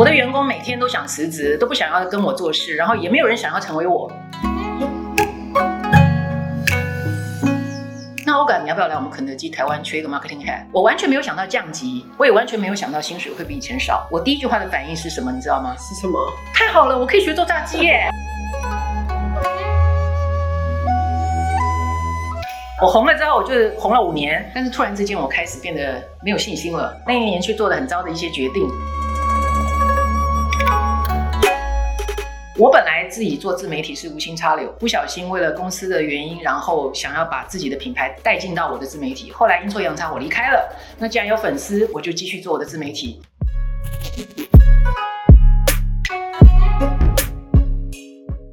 我的员工每天都想辞职，都不想要跟我做事，然后也没有人想要成为我。那欧感，你要不要来我们肯德基台湾缺一个 marketing head？我完全没有想到降级，我也完全没有想到薪水会比以前少。我第一句话的反应是什么？你知道吗？是什么？太好了，我可以学做炸鸡耶！我红了之后，我就是红了五年，但是突然之间我开始变得没有信心了。那一年去做了很糟的一些决定。我本来自己做自媒体是无心插柳，不小心为了公司的原因，然后想要把自己的品牌带进到我的自媒体。后来阴错阳差，我离开了。那既然有粉丝，我就继续做我的自媒体。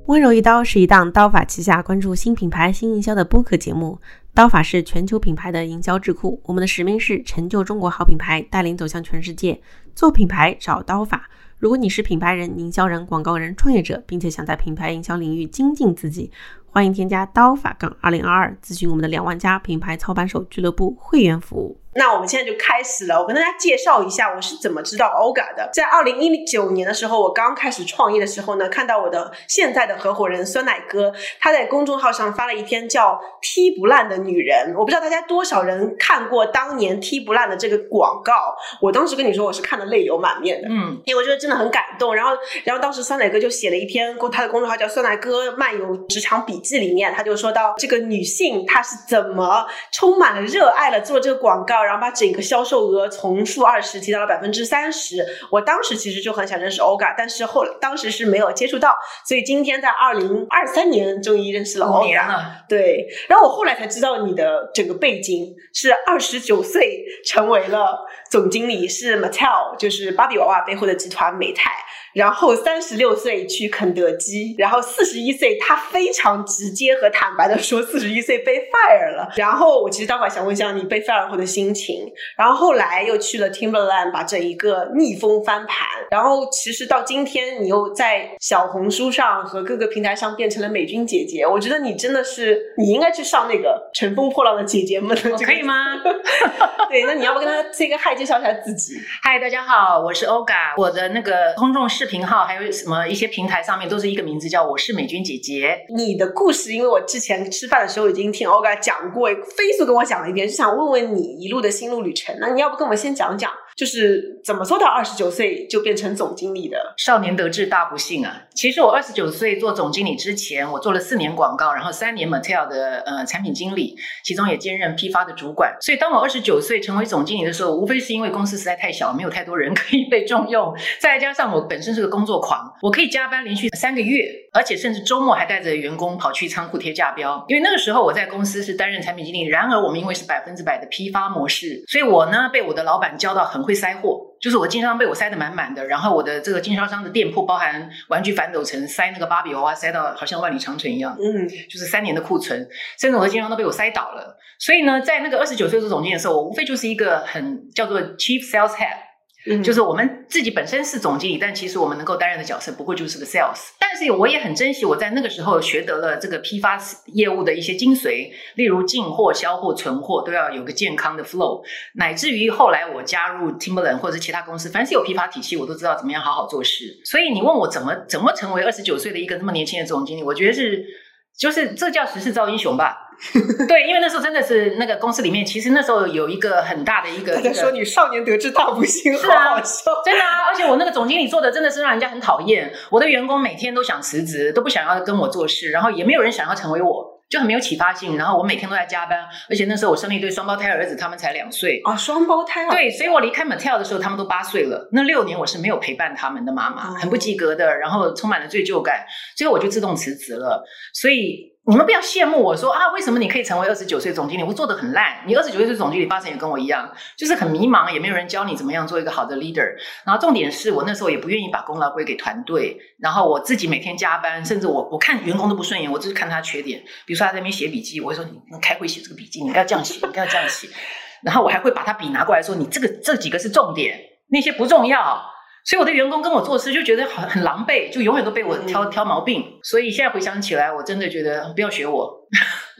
温柔一刀是一档刀法旗下关注新品牌新营销的播客节目。刀法是全球品牌的营销智库，我们的使命是成就中国好品牌，带领走向全世界。做品牌找刀法。如果你是品牌人、营销人、广告人、创业者，并且想在品牌营销领域精进自己，欢迎添加刀法杠二零二二，咨询我们的两万家品牌操盘手俱乐部会员服务。那我们现在就开始了。我跟大家介绍一下我是怎么知道 OGA 的。在二零一九年的时候，我刚开始创业的时候呢，看到我的现在的合伙人酸奶哥，他在公众号上发了一篇叫《踢不烂的女人》。我不知道大家多少人看过当年踢不烂的这个广告。我当时跟你说，我是看的泪流满面的。嗯，因为我觉得真的很感动。然后，然后当时酸奶哥就写了一篇公他的公众号叫“酸奶哥漫游职场笔记”里面，他就说到这个女性她是怎么充满了热爱了做这个广告。然后把整个销售额从负二十提到了百分之三十。我当时其实就很想认识 OGA，但是后当时是没有接触到，所以今天在二零二三年终于认识了 OGA。对，然后我后来才知道你的整个背景是二十九岁成为了总经理，是 Mattel，就是芭比娃娃背后的集团美泰。然后三十六岁去肯德基，然后四十一岁，他非常直接和坦白的说，四十一岁被 fire 了。然后我其实待会想问一下你被 fire 后的心情。然后后来又去了 Timberland，把这一个逆风翻盘。然后其实到今天，你又在小红书上和各个平台上变成了美军姐姐。我觉得你真的是，你应该去上那个乘风破浪的姐姐们。可以吗？对，那你要不跟他 say 个 hi，介绍一下自己？嗨，大家好，我是 Oga，我的那个公众视频号还有什么一些平台上面都是一个名字，叫我是美军姐姐。你的故事，因为我之前吃饭的时候已经听 Oga 讲过，飞速跟我讲了一遍，就想问问你一路的心路旅程。那你要不跟我们先讲讲？就是怎么做到二十九岁就变成总经理的？少年得志大不幸啊！其实我二十九岁做总经理之前，我做了四年广告，然后三年 Mattel 的呃产品经理，其中也兼任批发的主管。所以当我二十九岁成为总经理的时候，无非是因为公司实在太小，没有太多人可以被重用，再加上我本身是个工作狂，我可以加班连续三个月，而且甚至周末还带着员工跑去仓库贴价标。因为那个时候我在公司是担任产品经理，然而我们因为是百分之百的批发模式，所以我呢被我的老板教到很。会塞货，就是我经销商被我塞得满满的，然后我的这个经销商的店铺包含玩具反斗城，塞那个芭比娃娃塞到好像万里长城一样，嗯，就是三年的库存，甚至我的经销商都被我塞倒了。所以呢，在那个二十九岁做总监的时候，我无非就是一个很叫做 chief sales head。就是我们自己本身是总经理，但其实我们能够担任的角色不过就是个 sales。但是我也很珍惜我在那个时候学得了这个批发业务的一些精髓，例如进货、销货、存货都要有个健康的 flow，乃至于后来我加入 Timberland 或者其他公司，凡是有批发体系，我都知道怎么样好好做事。所以你问我怎么怎么成为二十九岁的一个那么年轻的总经理，我觉得是就是这叫时势造英雄吧。对，因为那时候真的是那个公司里面，其实那时候有一个很大的一个。大家说你少年得志大不幸，是啊，真的啊！而且我那个总经理做的真的是让人家很讨厌，我的员工每天都想辞职，都不想要跟我做事，然后也没有人想要成为我，就很没有启发性。然后我每天都在加班，而且那时候我生了一对双胞胎儿子，他们才两岁啊，双胞胎。对，所以我离开 Mattel 的时候，他们都八岁了。那六年我是没有陪伴他们的妈妈，很不及格的，然后充满了罪疚感，最后我就自动辞职了。所以。你们不要羡慕我说啊，为什么你可以成为二十九岁总经理？我做的很烂。你二十九岁总经理，八成也跟我一样，就是很迷茫，也没有人教你怎么样做一个好的 leader。然后重点是我那时候也不愿意把功劳归给团队，然后我自己每天加班，甚至我我看员工都不顺眼，我只是看他缺点。比如说他在那边写笔记，我会说你开会写这个笔记，你应该这样写，你应该这样写。然后我还会把他笔拿过来说，你这个这几个是重点，那些不重要。所以我的员工跟我做事就觉得很很狼狈，就永远都被我挑挑毛病。所以现在回想起来，我真的觉得不要学我。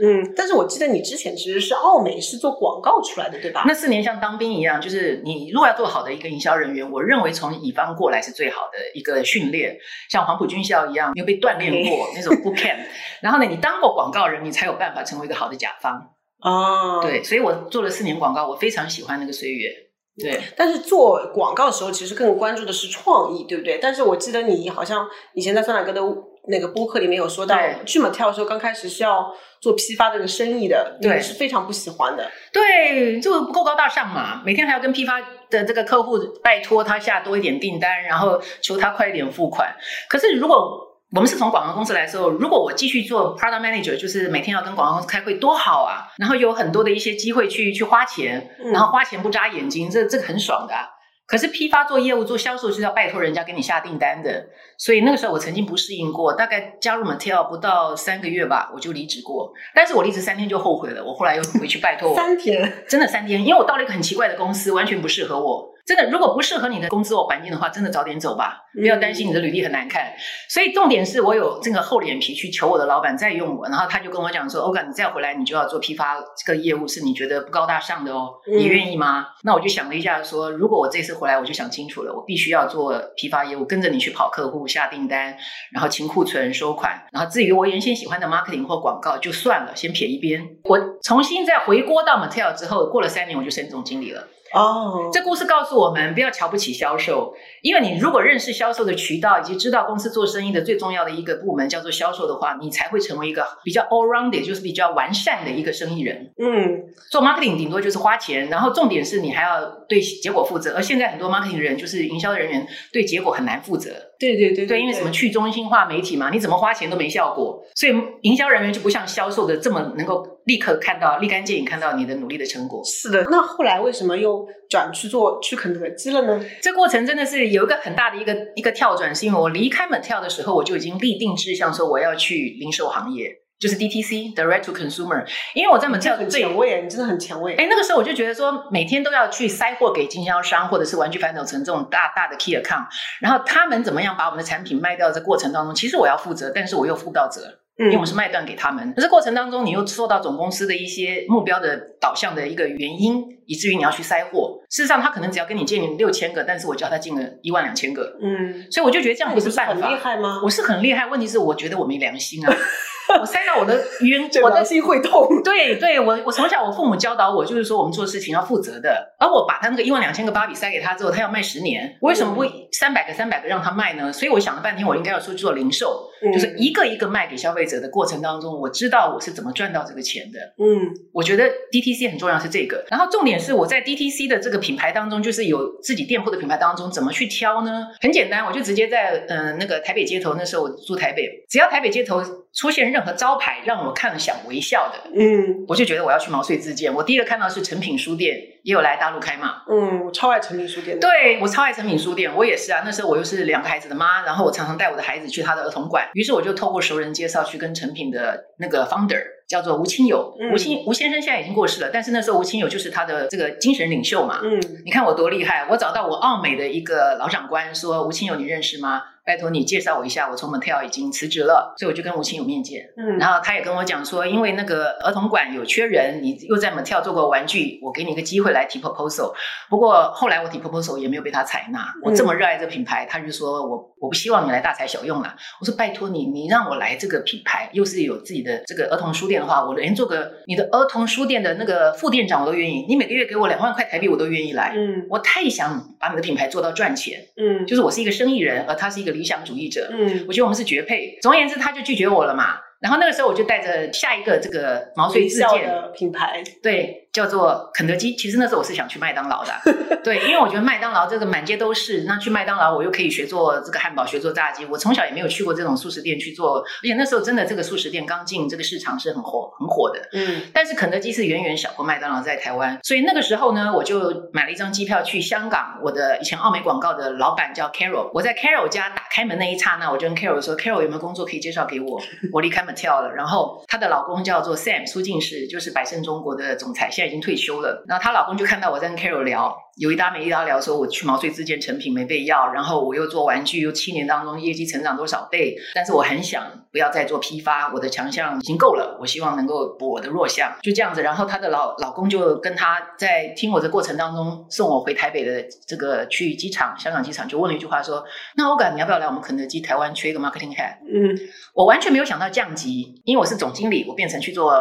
嗯，但是我记得你之前其实是奥美是做广告出来的，对吧？那四年像当兵一样，就是你如果要做好的一个营销人员，我认为从乙方过来是最好的一个训练，像黄埔军校一样，你有被锻炼过那种 boot camp，然后呢，你当过广告人，你才有办法成为一个好的甲方。哦，对，所以我做了四年广告，我非常喜欢那个岁月。对，但是做广告的时候，其实更关注的是创意，对不对？但是我记得你好像以前在酸奶哥的那个播客里面有说到，对去马跳的时候，刚开始是要做批发这个生意的，对你是非常不喜欢的。对，就不够高大上嘛，每天还要跟批发的这个客户拜托他下多一点订单，然后求他快一点付款。可是如果我们是从广告公司来的时候，如果我继续做 product manager，就是每天要跟广告公司开会，多好啊！然后有很多的一些机会去去花钱，嗯然后花钱不眨眼睛，这这个很爽的、啊。可是批发做业务、做销售是要拜托人家给你下订单的，所以那个时候我曾经不适应过，大概加入 Mattel 不到三个月吧，我就离职过。但是我离职三天就后悔了，我后来又回去拜托我三天，真的三天，因为我到了一个很奇怪的公司，完全不适合我。真的，如果不适合你的工作环境的话，真的早点走吧，不要担心你的履历很难看。所以重点是我有这个厚脸皮去求我的老板再用我，然后他就跟我讲说：“欧嘎，你再回来，你就要做批发这个业务，是你觉得不高大上的哦，嗯你愿意吗？”那我就想了一下说，如果我这次回来，我就想清楚了，我必须要做批发业务，跟着你去跑客户、下订单，然后清库存、收款。然后至于我原先喜欢的 marketing 或广告，就算了，先撇一边。我重新再回锅到 Mattel 之后，过了三年我就升总经理了。哦，这故事告诉我们，不要瞧不起销售，因为你如果认识销售的渠道，以及知道公司做生意的最重要的一个部门叫做销售的话，你才会成为一个比较 all rounded，就是比较完善的一个生意人。嗯，做 marketing 顶多就是花钱，然后重点是你还要对结果负责。而现在很多 marketing 人就是营销人员对结果很难负责，对对对对，因为什么去中心化媒体嘛，你怎么花钱都没效果，所以营销人员就不像销售的这么能够立刻看到、立竿见影看到你的努力的成果。是的。那后来为什么又转去做去肯德基了呢？这过程真的是有一个很大的一个一个跳转，是因为我离开 Mattel 的时候，我就已经立定志向，说我要去零售行业，就是 DTC Direct to Consumer。因为我在这 Mattel 很前卫，你真的很前卫。哎，那个时候我就觉得说，每天都要去塞货给经销商或者是玩具反斗城这种大大的 key account，然后他们怎么样把我们的产品卖掉，这过程当中，其实我要负责，但是我又负不到责。因为我们是卖断给他们，可是过程当中你又受到总公司的一些目标的导向的一个原因，以至于你要去塞货。事实上，他可能只要跟你借你六千个，但是我叫他进了一万两千个，嗯，所以我就觉得这样不是办法。厉害吗？我是很厉害，问题是我觉得我没良心啊，我塞到我的冤，这我的心会痛。对对，我我从小我父母教导我，就是说我们做事情要负责的。而我把他那个一万两千个芭比塞给他之后，他要卖十年，我为什么不三百个三百个让他卖呢？所以我想了半天，我应该要出去做零售，嗯就是一个一个卖给消费者的过程当中，我知道我是怎么赚到这个钱的。嗯我觉得 DTC 很重要是这个，然后重点是我在 DTC 的这个品牌当中，就是有自己店铺的品牌当中，怎么去挑呢？很简单，我就直接在呃那个台北街头，那时候我住台北，只要台北街头出现任何招牌让我看了想微笑的，嗯我就觉得我要去毛遂自荐。我第一个看到是诚品书店，也有来大陆开嘛。嗯，我超爱诚品书店的。对我超爱诚品书店，我也是啊。那时候我又是两个孩子的妈，然后我常常带我的孩子去他的儿童馆，于是我就透过熟人介绍去跟诚品的那个 founder 叫做吴清友，嗯吴清吴先生现在已经过世了，但是那时候吴清友就是他的这个精神领袖嘛。嗯你看我多厉害！我找到我澳美的一个老长官说：“吴清友，你认识吗？拜托你介绍我一下，我从 Mattel 已经辞职了。”所以我就跟吴清有面见。嗯，然后他也跟我讲说，因为那个儿童馆有缺人，你又在 Mattel 做过玩具，我给你一个机会来提 proposal。不过后来我提 proposal 也没有被他采纳。我这么热爱这个品牌，他就说我我不希望你来大材小用了。我说拜托你，你让我来这个品牌，又是有自己的这个儿童书店的话，我连做个你的儿童书店的那个副店长我都愿意。你每个月给我两万块台币，我都愿意来。嗯我太想把你的品牌做到赚钱，嗯就是我是一个生意人，而他是一个理想主义者。嗯我觉得我们是绝配。总而言之，他就拒绝我了嘛。然后那个时候我就带着下一个这个毛遂自荐，的品牌。对，叫做肯德基。其实那时候我是想去麦当劳的，对，因为我觉得麦当劳这个满街都是，那去麦当劳我又可以学做这个汉堡，学做炸鸡。我从小也没有去过这种素食店去做，而且那时候真的这个素食店刚进这个市场是很火很火的。嗯但是肯德基是远远小过麦当劳在台湾，所以那个时候呢，我就买了一张机票去香港。我的以前奥美广告的老板叫 Carol，我在 Carol 家打开门那一刹那，我就跟 Carol 说：“Carol 有没有工作可以介绍给我？我离开 Mattel 了。”然后她的老公叫做 Sam 苏进士，就是百胜中国的总裁，现在已经退休了。然后她老公就看到我在跟 Carol 聊，有一搭没一搭聊，说我去毛遂自荐成品没被要，然后我又做玩具，又七年当中业绩成长多少倍，但是我很想不要再做批发，我的强项已经够了，我希望能够补我的弱项，就这样子。然后她的老老公就跟她在听我的过程当中送我回台北的这个去机场，香港机场就问了一句话说：“那欧感你要不要来我们肯德基台湾缺一个 marketing head？” 嗯，我完全没有想到降级，因为我是总经理，我变成去做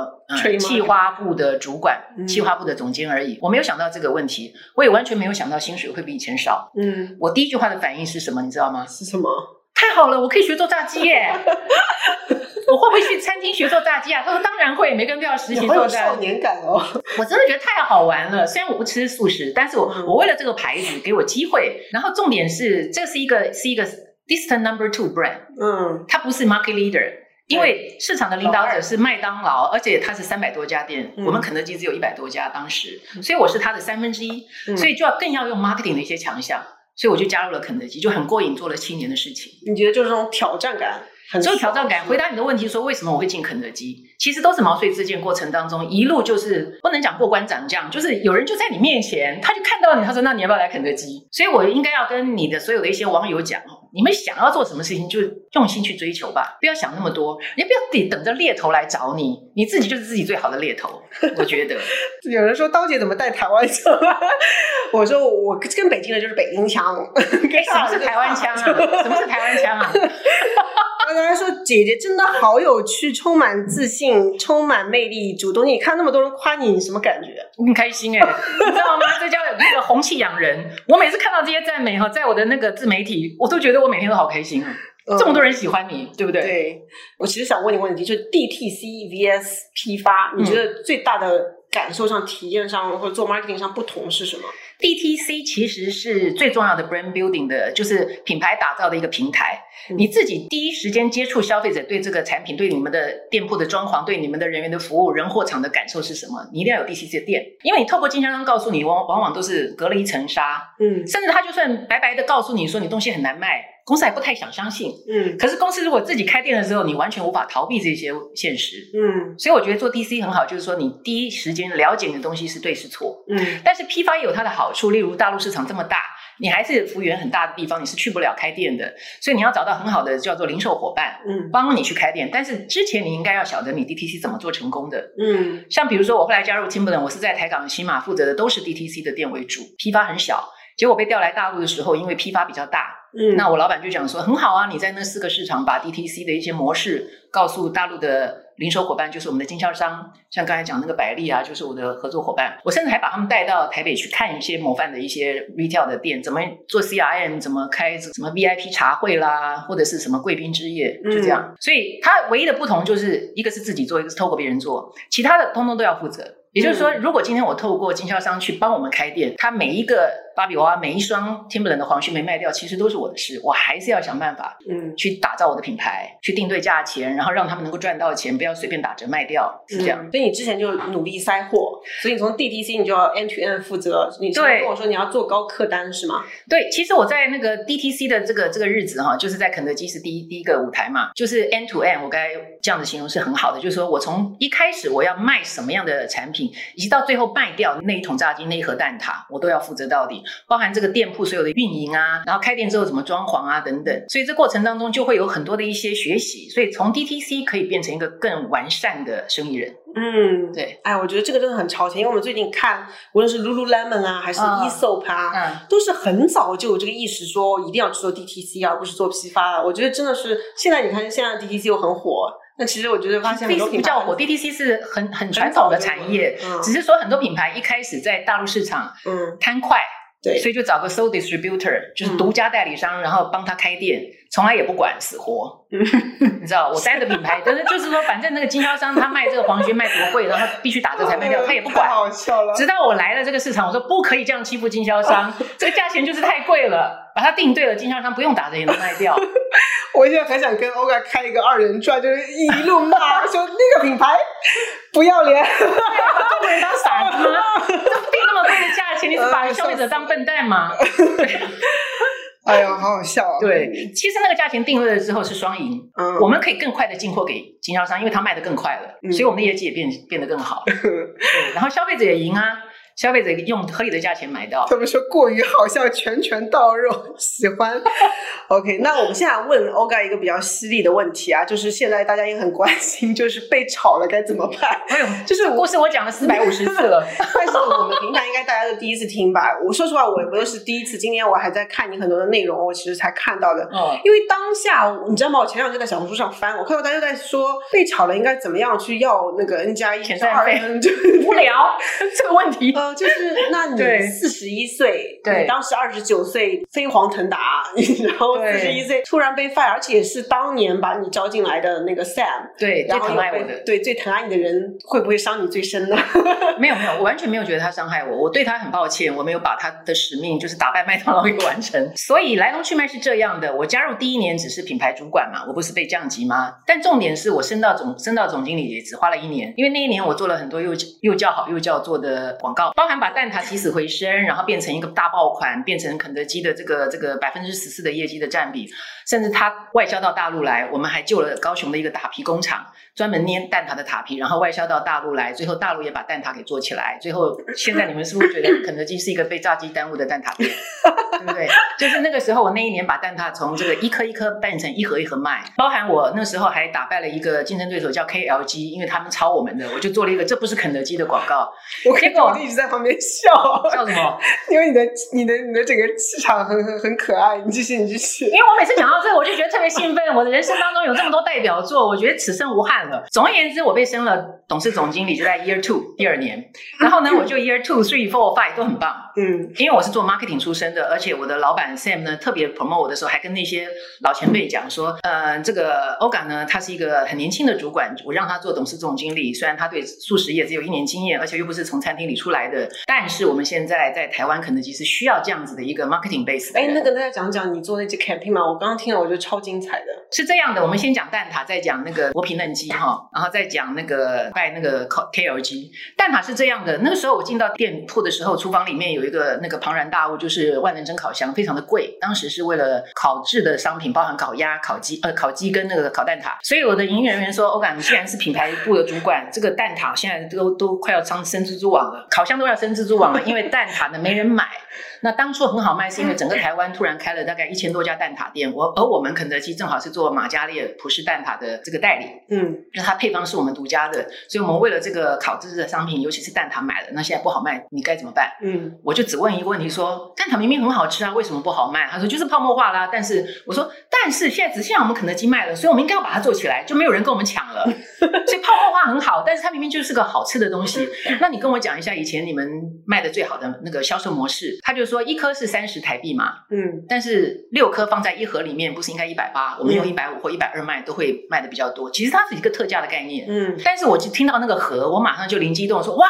企划部的主管、嗯企划部的总监而已。我没有想到这个问题，我也完全没有想到薪水会比以前少。嗯，我第一句话的反应是什么？你知道吗？是什么？太好了，我可以学做炸鸡耶！我会不会去餐厅学做炸鸡啊？他说当然会，每个人都要实习做炸。少年感哦。我真的觉得太好玩了。虽然我不吃素食，但是我、嗯我为了这个牌子给我机会。然后重点是，这是一个是一个 distant number two brand。嗯它不是 market leader，因为市场的领导者是麦当劳，而且它是三百多家店，嗯。我们肯德基只有一百多家，当时，所以我是它的三分之一，嗯。所以就要更要用 marketing 的一些强项，所以我就加入了肯德基，就很过瘾，做了七年的事情。你觉得就是这种挑战感很所以挑战感，回答你的问题说为什么我会进肯德基，其实都是毛遂自荐过程当中一路就是不能讲过关斩将，就是有人就在你面前，他就看到你，他说那你要不要来肯德基？所以我应该要跟你的所有的一些网友讲，你们想要做什么事情，就用心去追求吧，不要想那么多，也不要得等着猎头来找你，你自己就是自己最好的猎头，我觉得。有人说刀姐怎么带台湾腔？我说我跟北京的就是北京腔，什么是台湾腔啊？什么是台湾腔啊？大家说姐姐真的好有趣，充满自信，充满魅力，主动。你看那么多人夸你，你什么感觉？很开心哎、你知道吗？这叫那个红气养人。我每次看到这些赞美哈，在我的那个自媒体，我都觉得我每天都好开心啊！这么多人喜欢你，对不对？嗯对我其实想问你问题，就是 DTC vs 批发，你觉得最大的感受上、体验上或者做 marketing 上不同是什么？DTC 其实是最重要的 brand building 的，就是品牌打造的一个平台。嗯你自己第一时间接触消费者对这个产品、对你们的店铺的装潢、对你们的人员的服务、人货场的感受是什么？你一定要有 DTC 的店，因为你透过经销商告诉你，往往往都是隔了一层纱，嗯甚至他就算白白的告诉你说你东西很难卖，公司还不太想相信。嗯可是公司如果自己开店的时候，你完全无法逃避这些现实。嗯所以我觉得做 DC 很好，就是说你第一时间了解你的东西是对是错。嗯但是批发也有它的好处，例如大陆市场这么大，你还是幅员很大的地方，你是去不了开店的，所以你要找到很好的叫做零售伙伴，嗯帮你去开店。但是之前你应该要晓得你 DTC 怎么做成功的。嗯像比如说我后来加入 Timberland，我是在台港、新马负责的都是 DTC 的店为主，批发很小。结果被调来大陆的时候，因为批发比较大，嗯，那我老板就讲说，很好啊，你在那四个市场把 DTC 的一些模式告诉大陆的零售伙伴，就是我们的经销商，像刚才讲那个百丽啊，就是我的合作伙伴。我甚至还把他们带到台北去看一些模范的一些 retail 的店，怎么做 CRM，怎么开什么 VIP 茶会啦，或者是什么贵宾之夜，就这样。所以它唯一的不同就是一个是自己做，一个是透过别人做，其他的通通都要负责。也就是说，如果今天我透过经销商去帮我们开店，他每一个芭比娃娃、每一双 Timberland 的黄靴没卖掉，其实都是我的事，我还是要想办法嗯去打造我的品牌，去定对价钱，然后让他们能够赚到钱，不要随便打折卖掉，是这样。嗯所以你之前就努力塞货，所以你从 DTC 你就要 end to end 负责。你对跟我说你要做高客单是吗？对，其实我在那个 DTC 的这个这个日子哈，就是在肯德基是第一第一个舞台嘛，就是 end to end，我该这样子形容是很好的，就是说我从一开始我要卖什么样的产品，以及到最后卖掉那一桶炸鸡、那一盒蛋挞，我都要负责到底，包含这个店铺所有的运营啊，然后开店之后怎么装潢啊等等，所以这过程当中就会有很多的一些学习，所以从 DTC 可以变成一个更完善的生意人。嗯，对，哎，我觉得这个真的很超前，因为我们最近看，无论是 Lululemon 啊，还是嗯 Esop 啊，嗯。都是很早就有这个意识，说一定要去做 DTC，而不是做批发。我觉得真的是现在你看，现在 DTC 又很火。那其实我觉得发现很多品牌不叫火，DTC 是很很传统的产业，嗯只是说很多品牌一开始在大陆市场嗯，贪快，对，所以就找个 sole distributor，就是独家代理商，然后帮他开店，从来也不管死活。嗯 你知道，我带的品牌，但是就是说，反正那个经销商他卖这个黄靴卖多贵，然后必须打折才卖掉，他也不管太。好笑了。直到我来了这个市场，我说不可以这样欺负经销商，这个价钱就是太贵了，把它定对了，经销商不用打折也能卖掉。我现在很想跟 OGA 开一个二人转，就是一路骂说那个品牌不要脸。把中国人当傻子吗？这定那么贵的价钱，你是把消费者当笨蛋吗？哎呀，好好笑、哦。对，其实那个价钱定位了之后是双赢，嗯，我们可以更快的进货给经销商，因为他卖的更快了，嗯所以我们的业绩也变变得更好。对，然后消费者也赢啊，消费者用合理的价钱买到。他们说过于好笑，拳拳到肉，喜欢。OK，那我们现在问 Oga 一个比较犀利的问题啊，就是现在大家也很关心，就是被炒了该怎么办？哎呦，就是故事我讲了四百五十次了。但是我们平台应该大家都第一次听吧？我说实话，我我又是第一次。今天我还在看你很多的内容，我其实才看到的。哦，因为当下你知道吗？我前两天在小红书上翻，我看到大家在说被炒了应该怎么样去要那个 N 加一遣散费二，就无聊这个问题。呃，就是那你对四十一岁，对你当时二十九岁，飞黄腾达，然后四对十一岁突然被 fire，而且是当年把你招进来的那个 Sam，对，最然后疼爱我的。对最疼爱你的人，会不会伤你最深呢？没有没有，我完全没有觉得他伤害我，我对他很抱歉，我没有把他的使命就是打败麦当劳给完成。所以来龙去脉是这样的，我加入第一年只是品牌主管嘛，我不是被降级吗？但重点是我升到总升到总经理也只花了一年，因为那一年我做了很多又又叫好又叫座的广告，包含把蛋挞起死回生，然后变成一个大爆款，变成肯德基的这个这个百分之十四的业绩的占比，甚至它外销到大陆来，我们还救了高雄的一个打皮工厂。专门捏蛋挞的塔皮，然后外销到大陆来，最后大陆也把蛋挞给做起来。最后，现在你们是不是觉得肯德基是一个被炸鸡耽误的蛋挞店？对不对？就是那个时候，我那一年把蛋挞从这个一颗一颗变成一盒一盒卖，包含我那时候还打败了一个竞争对手叫 KLG，因为他们抄我们的，我就做了一个这不是肯德基的广告。我结果我一直在旁边笑，笑什么？因为你的你的你的整个气场很很很可爱。你继续，你继续因。为我每次讲到这个，我就觉得特别兴奋。我的人生当中有这么多代表作，我觉得此生无憾了。总而言之，我被升了董事总经理，就在 Year Two 第二年。然后呢，我就 Year Two、Three、Four、Five 都很棒。嗯因为我是做 marketing 出身的，而且我的老板 Sam 呢特别 promote 我的时候，还跟那些老前辈讲说，呃，这个 Oga 呢，他是一个很年轻的主管，我让他做董事总经理，虽然他对素食业只有一年经验，而且又不是从餐厅里出来的，但是我们现在在台湾肯德基是需要这样子的一个 marketing base 的哎，那跟大家讲讲你做那支 campaign 嘛，我刚刚听了，我觉得超精彩的。是这样的，我们先讲蛋挞，再讲那个薄皮嫩鸡哈，然后再讲那个拜那个 KLG。蛋挞是这样的，那个时候我进到店铺的时候，厨房里面有一个那个庞然大物，就是万能蒸烤箱，非常的贵。当时是为了烤制的商品，包含烤鸭、烤鸡、呃烤鸡跟那个烤蛋挞。所以我的营业人员说：“欧感，你既然是品牌部的主管，这个蛋挞现在都都快要生生蜘蛛网了，烤箱都要生蜘蛛网了，因为蛋挞呢没人买。”那当初很好卖，是因为整个台湾突然开了大概一千多家蛋挞店，我而我们肯德基正好是做马加列葡式蛋挞的这个代理，嗯就是它配方是我们独家的，所以我们为了这个烤制的商品，尤其是蛋挞买了，那现在不好卖，你该怎么办？嗯我就只问一个问题说，蛋挞明明很好吃啊，为什么不好卖？他说就是泡沫化啦。但是我说，但是现在只剩下我们肯德基卖了，所以我们应该要把它做起来，就没有人跟我们抢了。所以泡沫化很好，但是它明明就是个好吃的东西。那你跟我讲一下以前你们卖的最好的那个销售模式？他就说一颗是三十台币嘛，嗯但是六颗放在一盒里面不是应该一百八？我们用嗯一百五或一百二卖都会卖的比较多。其实它是一个特价的概念。嗯但是我就听到那个盒，我马上就灵机一动说，哇，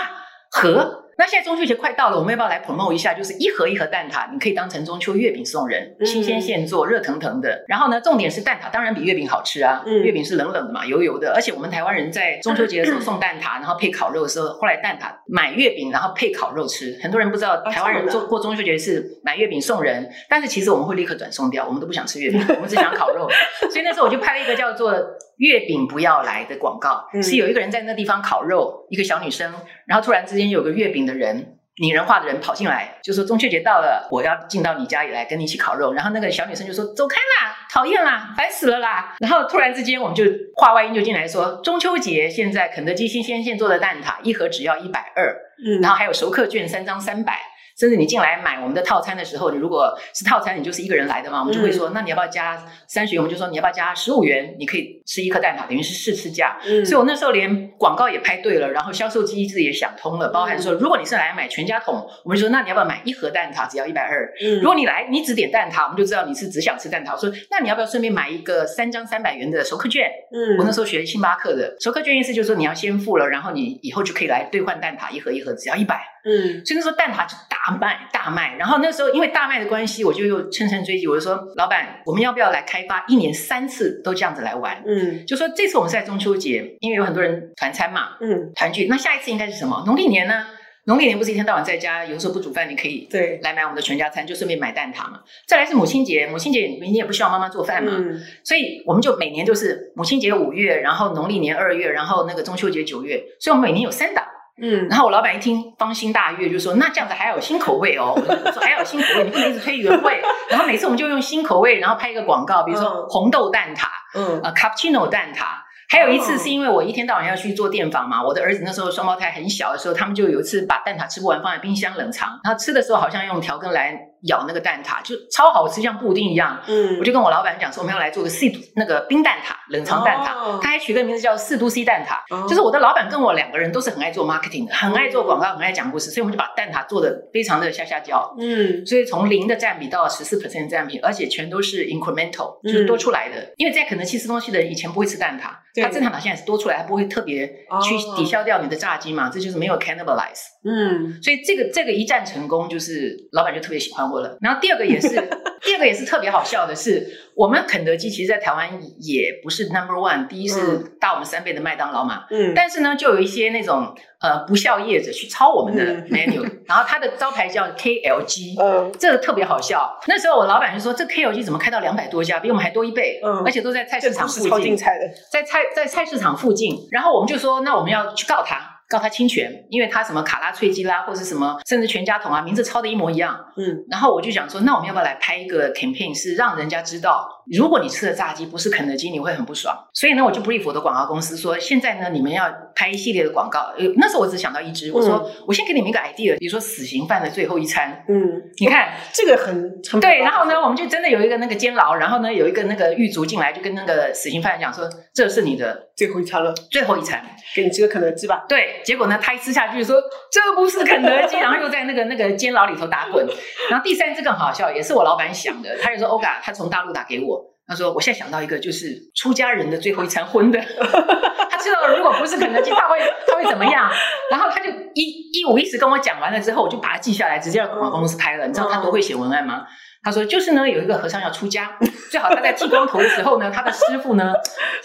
盒。那现在中秋节快到了，我们要不要来 promote 一下？就是一盒一盒蛋挞，你可以当成中秋月饼送人，嗯新鲜现做，热腾腾的。然后呢，重点是蛋挞当然比月饼好吃啊，嗯月饼是冷冷的嘛，油油的。而且我们台湾人在中秋节的时候送蛋挞，然后配烤肉的时候，后来蛋挞买月饼，然后配烤肉吃。很多人不知道，台湾人做过中秋节是买月饼送人，但是其实我们会立刻转送掉，我们都不想吃月饼，我们只想烤肉。所以那时候我就拍了一个叫做“月饼不要来”的广告，嗯是有一个人在那地方烤肉，一个小女生，然后突然之间有个月饼的人。拟人化的人跑进来，就说中秋节到了，我要进到你家里来跟你一起烤肉。然后那个小女生就说：“走开啦，讨厌啦，烦死了啦。”然后突然之间，我们就话外音就进来说：“中秋节现在肯德基新鲜现做的蛋挞一盒只要一百二，嗯然后还有熟客券三张三百。”甚至你进来买我们的套餐的时候，你如果是套餐，你就是一个人来的嘛，我们就会说，那你要不要加三十元？我们就说你要不要加十五元？你可以吃一颗蛋挞，等于是试吃价。嗯所以我那时候连广告也拍对了，然后销售机制也想通了，包含说，如果你是来买全家桶，我们就说那你要不要买一盒蛋挞，只要一百二。嗯如果你来，你只点蛋挞，我们就知道你是只想吃蛋挞。我说，那你要不要顺便买一个三张三百元的熟客券？嗯我那时候学星巴克的熟客券意思就是说你要先付了，然后你以后就可以来兑换蛋挞，一盒一盒只要一百。嗯所以那时候蛋挞就大卖大卖，然后那时候因为大卖的关系，我就又乘胜追击，我就说老板，我们要不要来开发一年三次都这样子来玩？嗯就说这次我们是在中秋节，因为有很多人团餐嘛，嗯团聚，那下一次应该是什么？农历年呢？农历年不是一天到晚在家，有时候不煮饭，你可以对，来买我们的全家餐，就顺便买蛋挞嘛。再来是母亲节，母亲节你你也不需要妈妈做饭嘛，嗯，所以我们就每年就是母亲节五月，然后农历年二月，然后那个中秋节九月，所以我们每年有三档。嗯，然后我老板一听芳心大悦，就说那这样子还有新口味哦。我说还有新口味，你不能一直推原味。然后每次我们就用新口味，然后拍一个广告，比如说嗯红豆蛋挞，嗯，呃，cappuccino 蛋挞。还有一次哦是因为我一天到晚要去做电访嘛，我的儿子那时候双胞胎很小的时候，他们就有一次把蛋挞吃不完放在冰箱冷藏，然后吃的时候好像用调羹来咬那个蛋挞，就超好吃，像布丁一样。嗯，我就跟我老板讲说，我们要来做个四度那个冰蛋挞，冷藏蛋挞，哦他还取个名字叫四度 C 蛋挞。哦就是我的老板跟我两个人都是很爱做 marketing 的，很爱做广告，很爱讲故事，所以我们就把蛋挞做的非常的下下焦。嗯，所以从零的占比到十四 percent 占比，而且全都是 incremental，就是多出来的。因为在肯德基吃东西的人以前不会吃蛋挞，对他正蛋挞现在是多出来，他不会特别去哦抵消掉你的炸鸡嘛，这就是没有 cannibalize。嗯，所以这个这个一战成功，就是老板就特别喜欢我了。然后第二个也是，第二个也是特别好笑的是，我们肯德基其实，在台湾也不是 number one，第一是大我们三倍的麦当劳嘛，嗯，但是呢，就有一些那种呃不孝业者去抄我们的嗯。menu，然后他的招牌叫 KLG。嗯，这个特别好笑。那时候我老板就说：“这 KLG 怎么开到两百多家，比我们还多一倍，嗯。而且都在菜市场附近。超精附近。”彩的，在菜在菜市场附近，然后我们就说，那我们要去告他，告他侵权，因为他什么卡拉脆鸡啦，或者是什么，甚至全家桶啊，名字抄的一模一样。嗯，然后我就想说，那我们要不要来拍一个 campaign，是让人家知道，如果你吃的炸鸡不是肯德基，你会很不爽。所以呢，我就 brief 我的广告公司说，现在呢，你们要拍一系列的广告。呃，那时候我只想到一支，我说、我先给你们一个 idea，比如说死刑犯的最后一餐，嗯，你看。这个很很对，然后呢，我们就真的有一个那个监牢，然后呢，有一个那个狱卒进来，就跟那个死刑犯讲说，这是你的最后一餐了，最后一餐。给你吃个肯德基吧。对，结果呢，他一吃下去说这不是肯德基，然后又在那个那个监牢里头打滚。然后第三支更好笑，也是我老板想的，他就说欧嘎，他从大陆打给我，他说我现在想到一个，就是出家人的最后一餐荤的，他知道如果不是肯德基，他会他会怎么样？然后他就一一五一十跟我讲完了之后，我就把它记下来，直接让广告公司拍了。你知道他多会写文案吗？他说就是呢，有一个和尚要出家，最好他在剃光头的时候呢，他的师傅呢，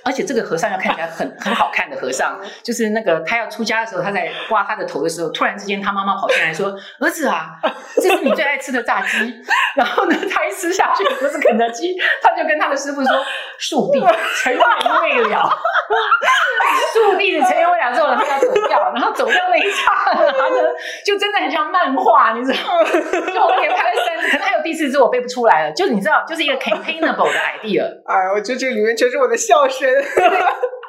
而且这个和尚要看起来很很好看的和尚，就是那个他要出家的时候，他在刮他的头的时候，突然之间他妈妈跑进来说：“儿子啊，这是你最爱吃的炸鸡。”然后呢，他一吃下去不是肯德基，他就跟他的师傅说：“树地成缘未了。”树地的成缘未了之后，然后要走掉，然后走掉那一刹那呢，就真的很像漫画，你知道吗？就我连拍了三次，可能还有第四次我背不出来了。就是你知道，就是一个 campaignable 的 idea。哎，我觉得这里面全是我的笑声。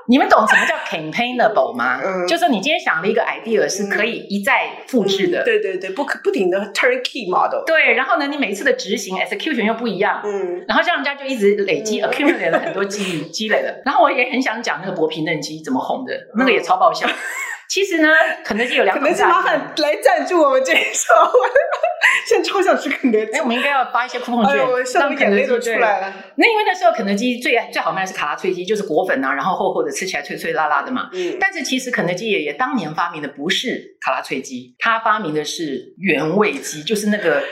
你们懂什么叫 campaignable 吗？嗯就是你今天想了一个 idea 是可以一再复制的。嗯对对对，不可不停的 turnkey model。对，然后呢，你每次的执行 execution 又不一样，嗯然后这样人家就一直累积嗯 accumulate 了很多记忆积累了。然后我也很想讲那个薄皮嫩鸡怎么红的，那个也超爆笑。其实呢，肯德基有两肯德基种炸鸡。麻烦来赞助我们这一首，现在超想吃肯德基哎，。我们应该要发一些 coupon 券，哎呦，我笑得眼泪都出来了。那因为那时候肯德基最最好卖的是卡拉脆鸡，就是果粉啊，然后厚厚的，吃起来脆脆辣辣的嘛。嗯但是其实肯德基爷爷当年发明的不是卡拉脆鸡，他发明的是原味鸡，就是那个。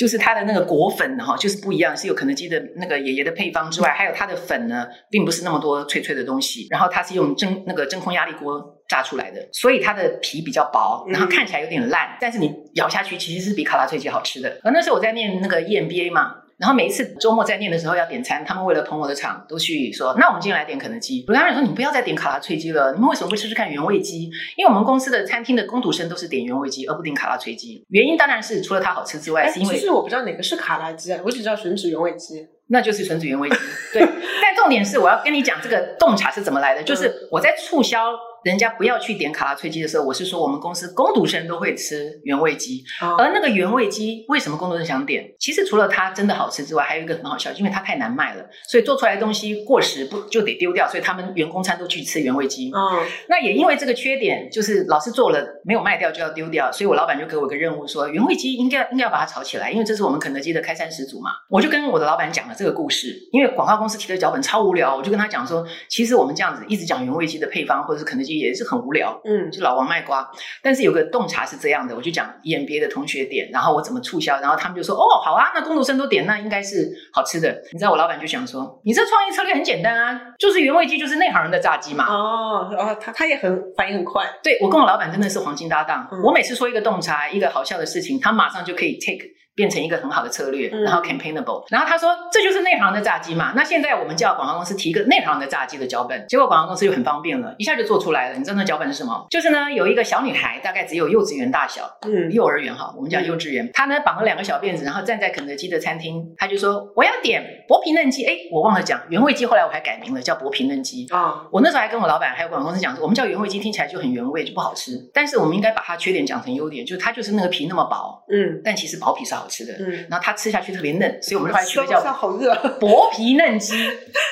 就是它的那个果粉哈，就是不一样，是有肯德基的那个爷爷的配方之外，还有它的粉呢，并不是那么多脆脆的东西，然后它是用真那个真空压力锅炸出来的，所以它的皮比较薄，然后看起来有点烂，但是你咬下去其实是比卡拉脆鸡好吃的。而那时候我在念那个 EMBA 嘛，然后每一次周末在念的时候要点餐，他们为了捧我的场，都去说：“那我们今天来点肯德基。”我跟他们说：“你不要再点卡拉脆鸡了，你们为什么不试试看原味鸡？因为我们公司的餐厅的工读生都是点原味鸡，而不点卡拉脆鸡。原因当然是除了它好吃之外，哎，是因为其实我不知道哪个是卡拉鸡，啊，我只知道吮指原味鸡。那就是纯子原味鸡。对，但重点是我要跟你讲这个洞察是怎么来的，就是我在促销人家不要去点卡拉脆鸡的时候，我是说我们公司工读生都会吃原味鸡，哦而那个原味鸡为什么工读生想点？其实除了它真的好吃之外，还有一个很好笑，因为它太难卖了，所以做出来的东西过时不就得丢掉，所以他们员工餐都去吃原味鸡。嗯那也因为这个缺点，就是老是做了没有卖掉就要丢掉，所以我老板就给我一个任务说，原味鸡应该应该要把它炒起来，因为这是我们肯德基的开山始祖嘛。我就跟我的老板讲了这个故事，因为广告公司提的脚本超无聊，我就跟他讲说，其实我们这样子一直讲原味鸡的配方或者是肯德基绩也是很无聊，嗯就老王卖瓜。但是有个洞察是这样的，我就讲演别的同学点，然后我怎么促销，然后他们就说哦好啊，那工读生都点，那应该是好吃的。你知道我老板就想说，你这创意策略很简单啊，就是原味鸡就是内行人的炸鸡嘛。哦哦，他他也很反应很快，对我跟我老板真的是黄金搭档，嗯我每次说一个洞察，一个好笑的事情，他马上就可以 take。变成一个很好的策略，嗯然后 campaignable，然后他说这就是内行的炸鸡嘛。那现在我们叫广告公司提一个内行的炸鸡的脚本，结果广告公司就很方便了，一下就做出来了。你知道那脚本是什么？就是呢有一个小女孩，大概只有幼稚园大小，嗯幼儿园哈，我们讲幼稚园，她呢绑了两个小辫子，然后站在肯德基的餐厅，她就说我要点薄皮嫩鸡，哎，我忘了讲原味鸡，后来我还改名了，叫薄皮嫩鸡。啊，我那时候还跟我老板还有广告公司讲说，我们叫原味鸡听起来就很原味，就不好吃。但是我们应该把它缺点讲成优点，就是它就是那个皮那么薄，嗯但其实薄皮是好吃的。嗯，然后它吃下去特别嫩，所以我们后来取个叫薄皮嫩鸡，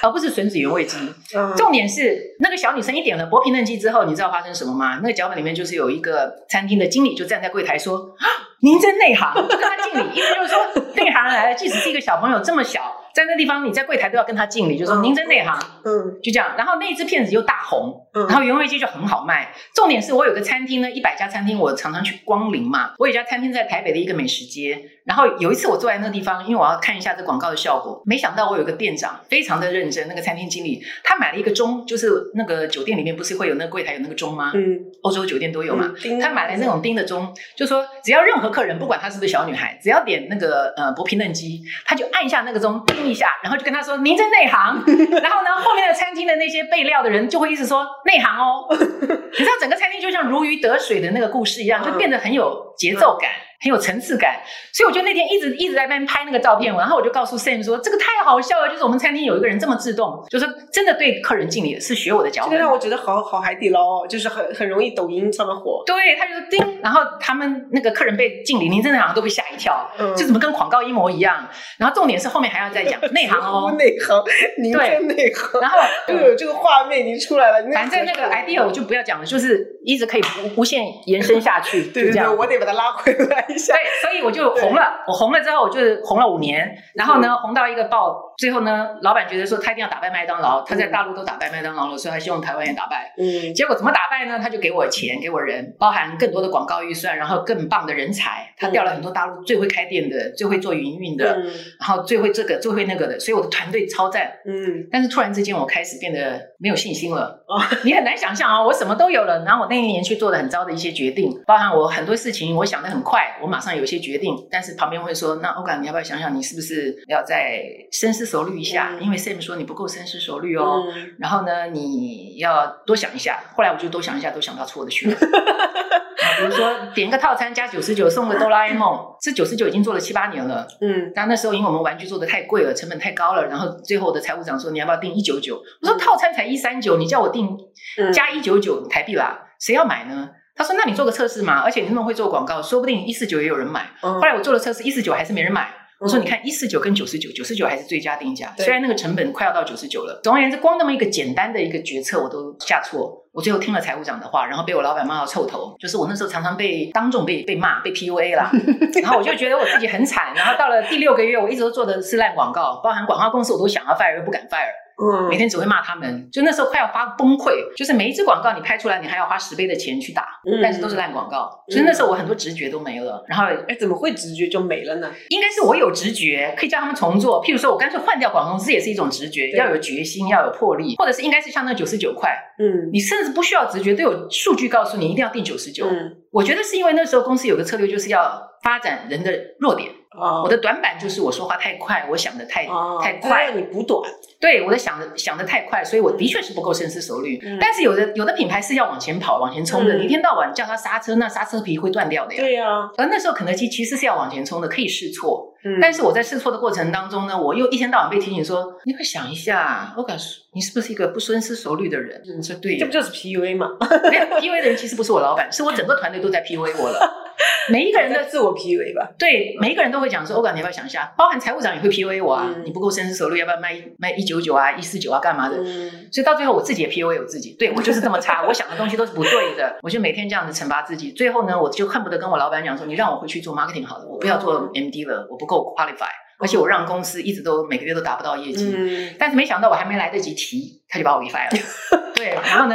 而不是吮指原味鸡。嗯重点是那个小女生一点了薄皮嫩鸡之后，你知道发生什么吗？那个脚本里面就是有一个餐厅的经理就站在柜台说：“啊，您真内行！”就跟他敬礼，意思就是说内行人来了，即使是一个小朋友这么小，在那地方你在柜台都要跟他敬礼，就说嗯您真内行。嗯就这样，然后那一只片子又大红，嗯然后原味鸡就很好卖。重点是我有个餐厅呢，一百家餐厅我常常去光临嘛。我有一家餐厅在台北的一个美食街，然后有一次我坐在那个地方，因为我要看一下这广告的效果，没想到我有个店长非常的认真，那个餐厅经理他买了一个钟，就是那个酒店里面不是会有那个柜台有那个钟吗？嗯，欧洲酒店都有嘛。他买了那种钉的钟，就说只要任何客人，不管他是不是小女孩，只要点那个呃薄皮嫩鸡，他就按一下那个钟，叮一下，然后就跟他说：“您真内行。”然后呢，后面的餐厅的那些备料的人就会一直说：“内行哦。”你知道整个餐厅就像如鱼得水的那个故事一样，就变得很有节奏感。很有层次感，所以我就那天一直一直在那边拍那个照片，然后我就告诉 Sam 说：“这个太好笑了，就是我们餐厅有一个人这么自动，就是真的对客人敬礼，是学我的脚本。”这个让我觉得好好海底捞哦，就是很很容易抖音上面火，对，他就是叮，然后他们那个客人被敬礼，您真的好像都被吓一跳，嗯就怎么跟广告一模一样。然后重点是后面还要再讲内行哦，内行，您对真内行，然后 就有这个画面已经出来了。反正那个 idea 我就不要讲了，就是一直可以无无限延伸下去，对对对。我得把它拉回来一下。对，所以我就红了。我红了之后，我就是红了五年，然后呢，红到一个爆，最后呢，老板觉得说他一定要打败麦当劳，他在大陆都打败麦当劳了，所以他希望台湾也打败。嗯结果怎么打败呢？他就给我钱，给我人，包含更多的广告预算，然后更棒的人才。他调了很多大陆最会开店的、最会做营运的，嗯然后最会这个、最会那个的，所以我的团队超赞。嗯但是突然之间，我开始变得没有信心了。哦你很难想象啊、我什么都有了，然后我那一年去做了很糟的一些决定，包含我很多事情，我想的很快，我马上有一些决定，但是旁边会说，那欧感，你要不要想想，你是不是要在深思熟虑一下？嗯因为 Sam 说你不够深思熟虑哦。嗯然后呢，你要多想一下。后来我就多想一下，都想到错的去了。啊 比如说点个套餐加九十九送个哆啦 A 梦，这九十九已经做了七八年了。嗯但那时候因为我们玩具做的太贵了，成本太高了，然后最后我的财务长说你要不要定一九九？我说套餐才一三九，你叫我定嗯加一九九台币啦，谁要买呢？他说那你做个测试嘛，而且你那么会做广告，说不定一四九也有人买。嗯后来我做了测试，一四九还是没人买。我说你看一四九跟九十九，九十九还是最佳定价，对虽然那个成本快要到九十九了。总而言之，光那么一个简单的一个决策我都下错。我最后听了财务长的话，然后被我老板骂到臭头，就是我那时候常常被当众被被骂，被 PUA 啦。然后我就觉得我自己很惨。然后到了第六个月，我一直都做的是烂广告，包含广告公司我都想要 fire 又不敢 fire。嗯。每天只会骂他们，就那时候快要发崩溃，就是每一支广告你拍出来，你还要花十倍的钱去打，嗯。但是都是烂广告，所以那时候我很多直觉都没了。然后哎，怎么会直觉就没了呢？应该是我有直觉，可以叫他们重做。譬如说我干脆换掉广告公司，也是一种直觉，要有决心，要有魄力，或者是应该是像那九十九块，嗯。你甚至不需要直觉，都有数据告诉你一定要定九十九。嗯。我觉得是因为那时候公司有个策略，就是要发展人的弱点。哦。我的短板就是我说话太快，我想的太、哦太快。让，你补短，对我在想的想的太快，所以我的确是不够深思熟虑。嗯但是有的有的品牌是要往前跑、往前冲的，嗯你一天到晚叫它刹车，那刹车皮会断掉的呀。对呀，而那时候肯德基其实是要往前冲的，可以试错。嗯但是我在试错的过程当中呢，我又一天到晚被提醒说，你快想一下，我感觉你是不是一个不深思熟虑的人？你说对这不，就是 PUA 吗？没有 PUA 的人其实不是我老板，是我整个团队都在 PUA 我了。每一个人的 自我 PUA 吧？对，每一个人都会讲说，欧感，你要不要想一下？包含财务长也会 PUA 我啊，嗯你不够深思熟虑，要不要卖卖一九九啊、一四九啊，干嘛的？嗯所以到最后，我自己也 PUA 我自己，对我就是这么差，我想的东西都是不对的，我就每天这样子惩罚自己。最后呢，我就恨不得跟我老板讲说，你让我回去做 marketing 好了，我不要做 MD 了，我不够 qualify，而且我让公司一直都每个月都达不到业绩。嗯但是没想到我还没来得及提，他就把我给 fire 了。对，然后呢，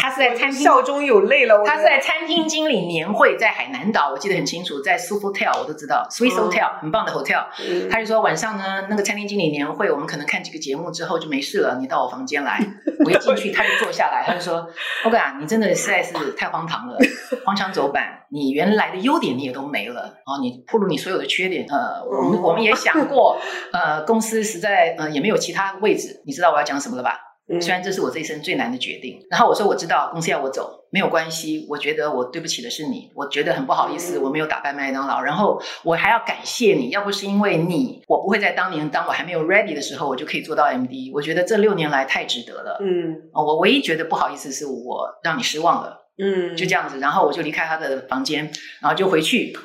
他他是在餐厅笑中有泪了。我他是在餐厅经理年会，在海南岛，我记得很清楚，在 Sofitel 我都知道，Swiss 嗯 Hotel 很棒的 hotel。嗯他就说晚上呢，那个餐厅经理年会，我们可能看几个节目之后就没事了，你到我房间来。我一进去，他就坐下来，他就说：“OK 啊，你真的实在是太荒唐了，荒腔走板，你原来的优点你也都没了，然后你暴露你所有的缺点。呃，我们嗯我们也想过，呃，公司实在呃也没有其他位置，你知道我要讲什么了吧？嗯虽然这是我这一生最难的决定，然后我说我知道公司要我走，没有关系，我觉得我对不起的是你，我觉得很不好意思，嗯我没有打败麦当劳，然后我还要感谢你，要不是因为你，我不会在当年当我还没有 ready 的时候，我就可以做到 MD。我觉得这六年来太值得了。嗯哦我唯一觉得不好意思是我让你失望了，嗯，就这样子，然后我就离开他的房间，然后就回去，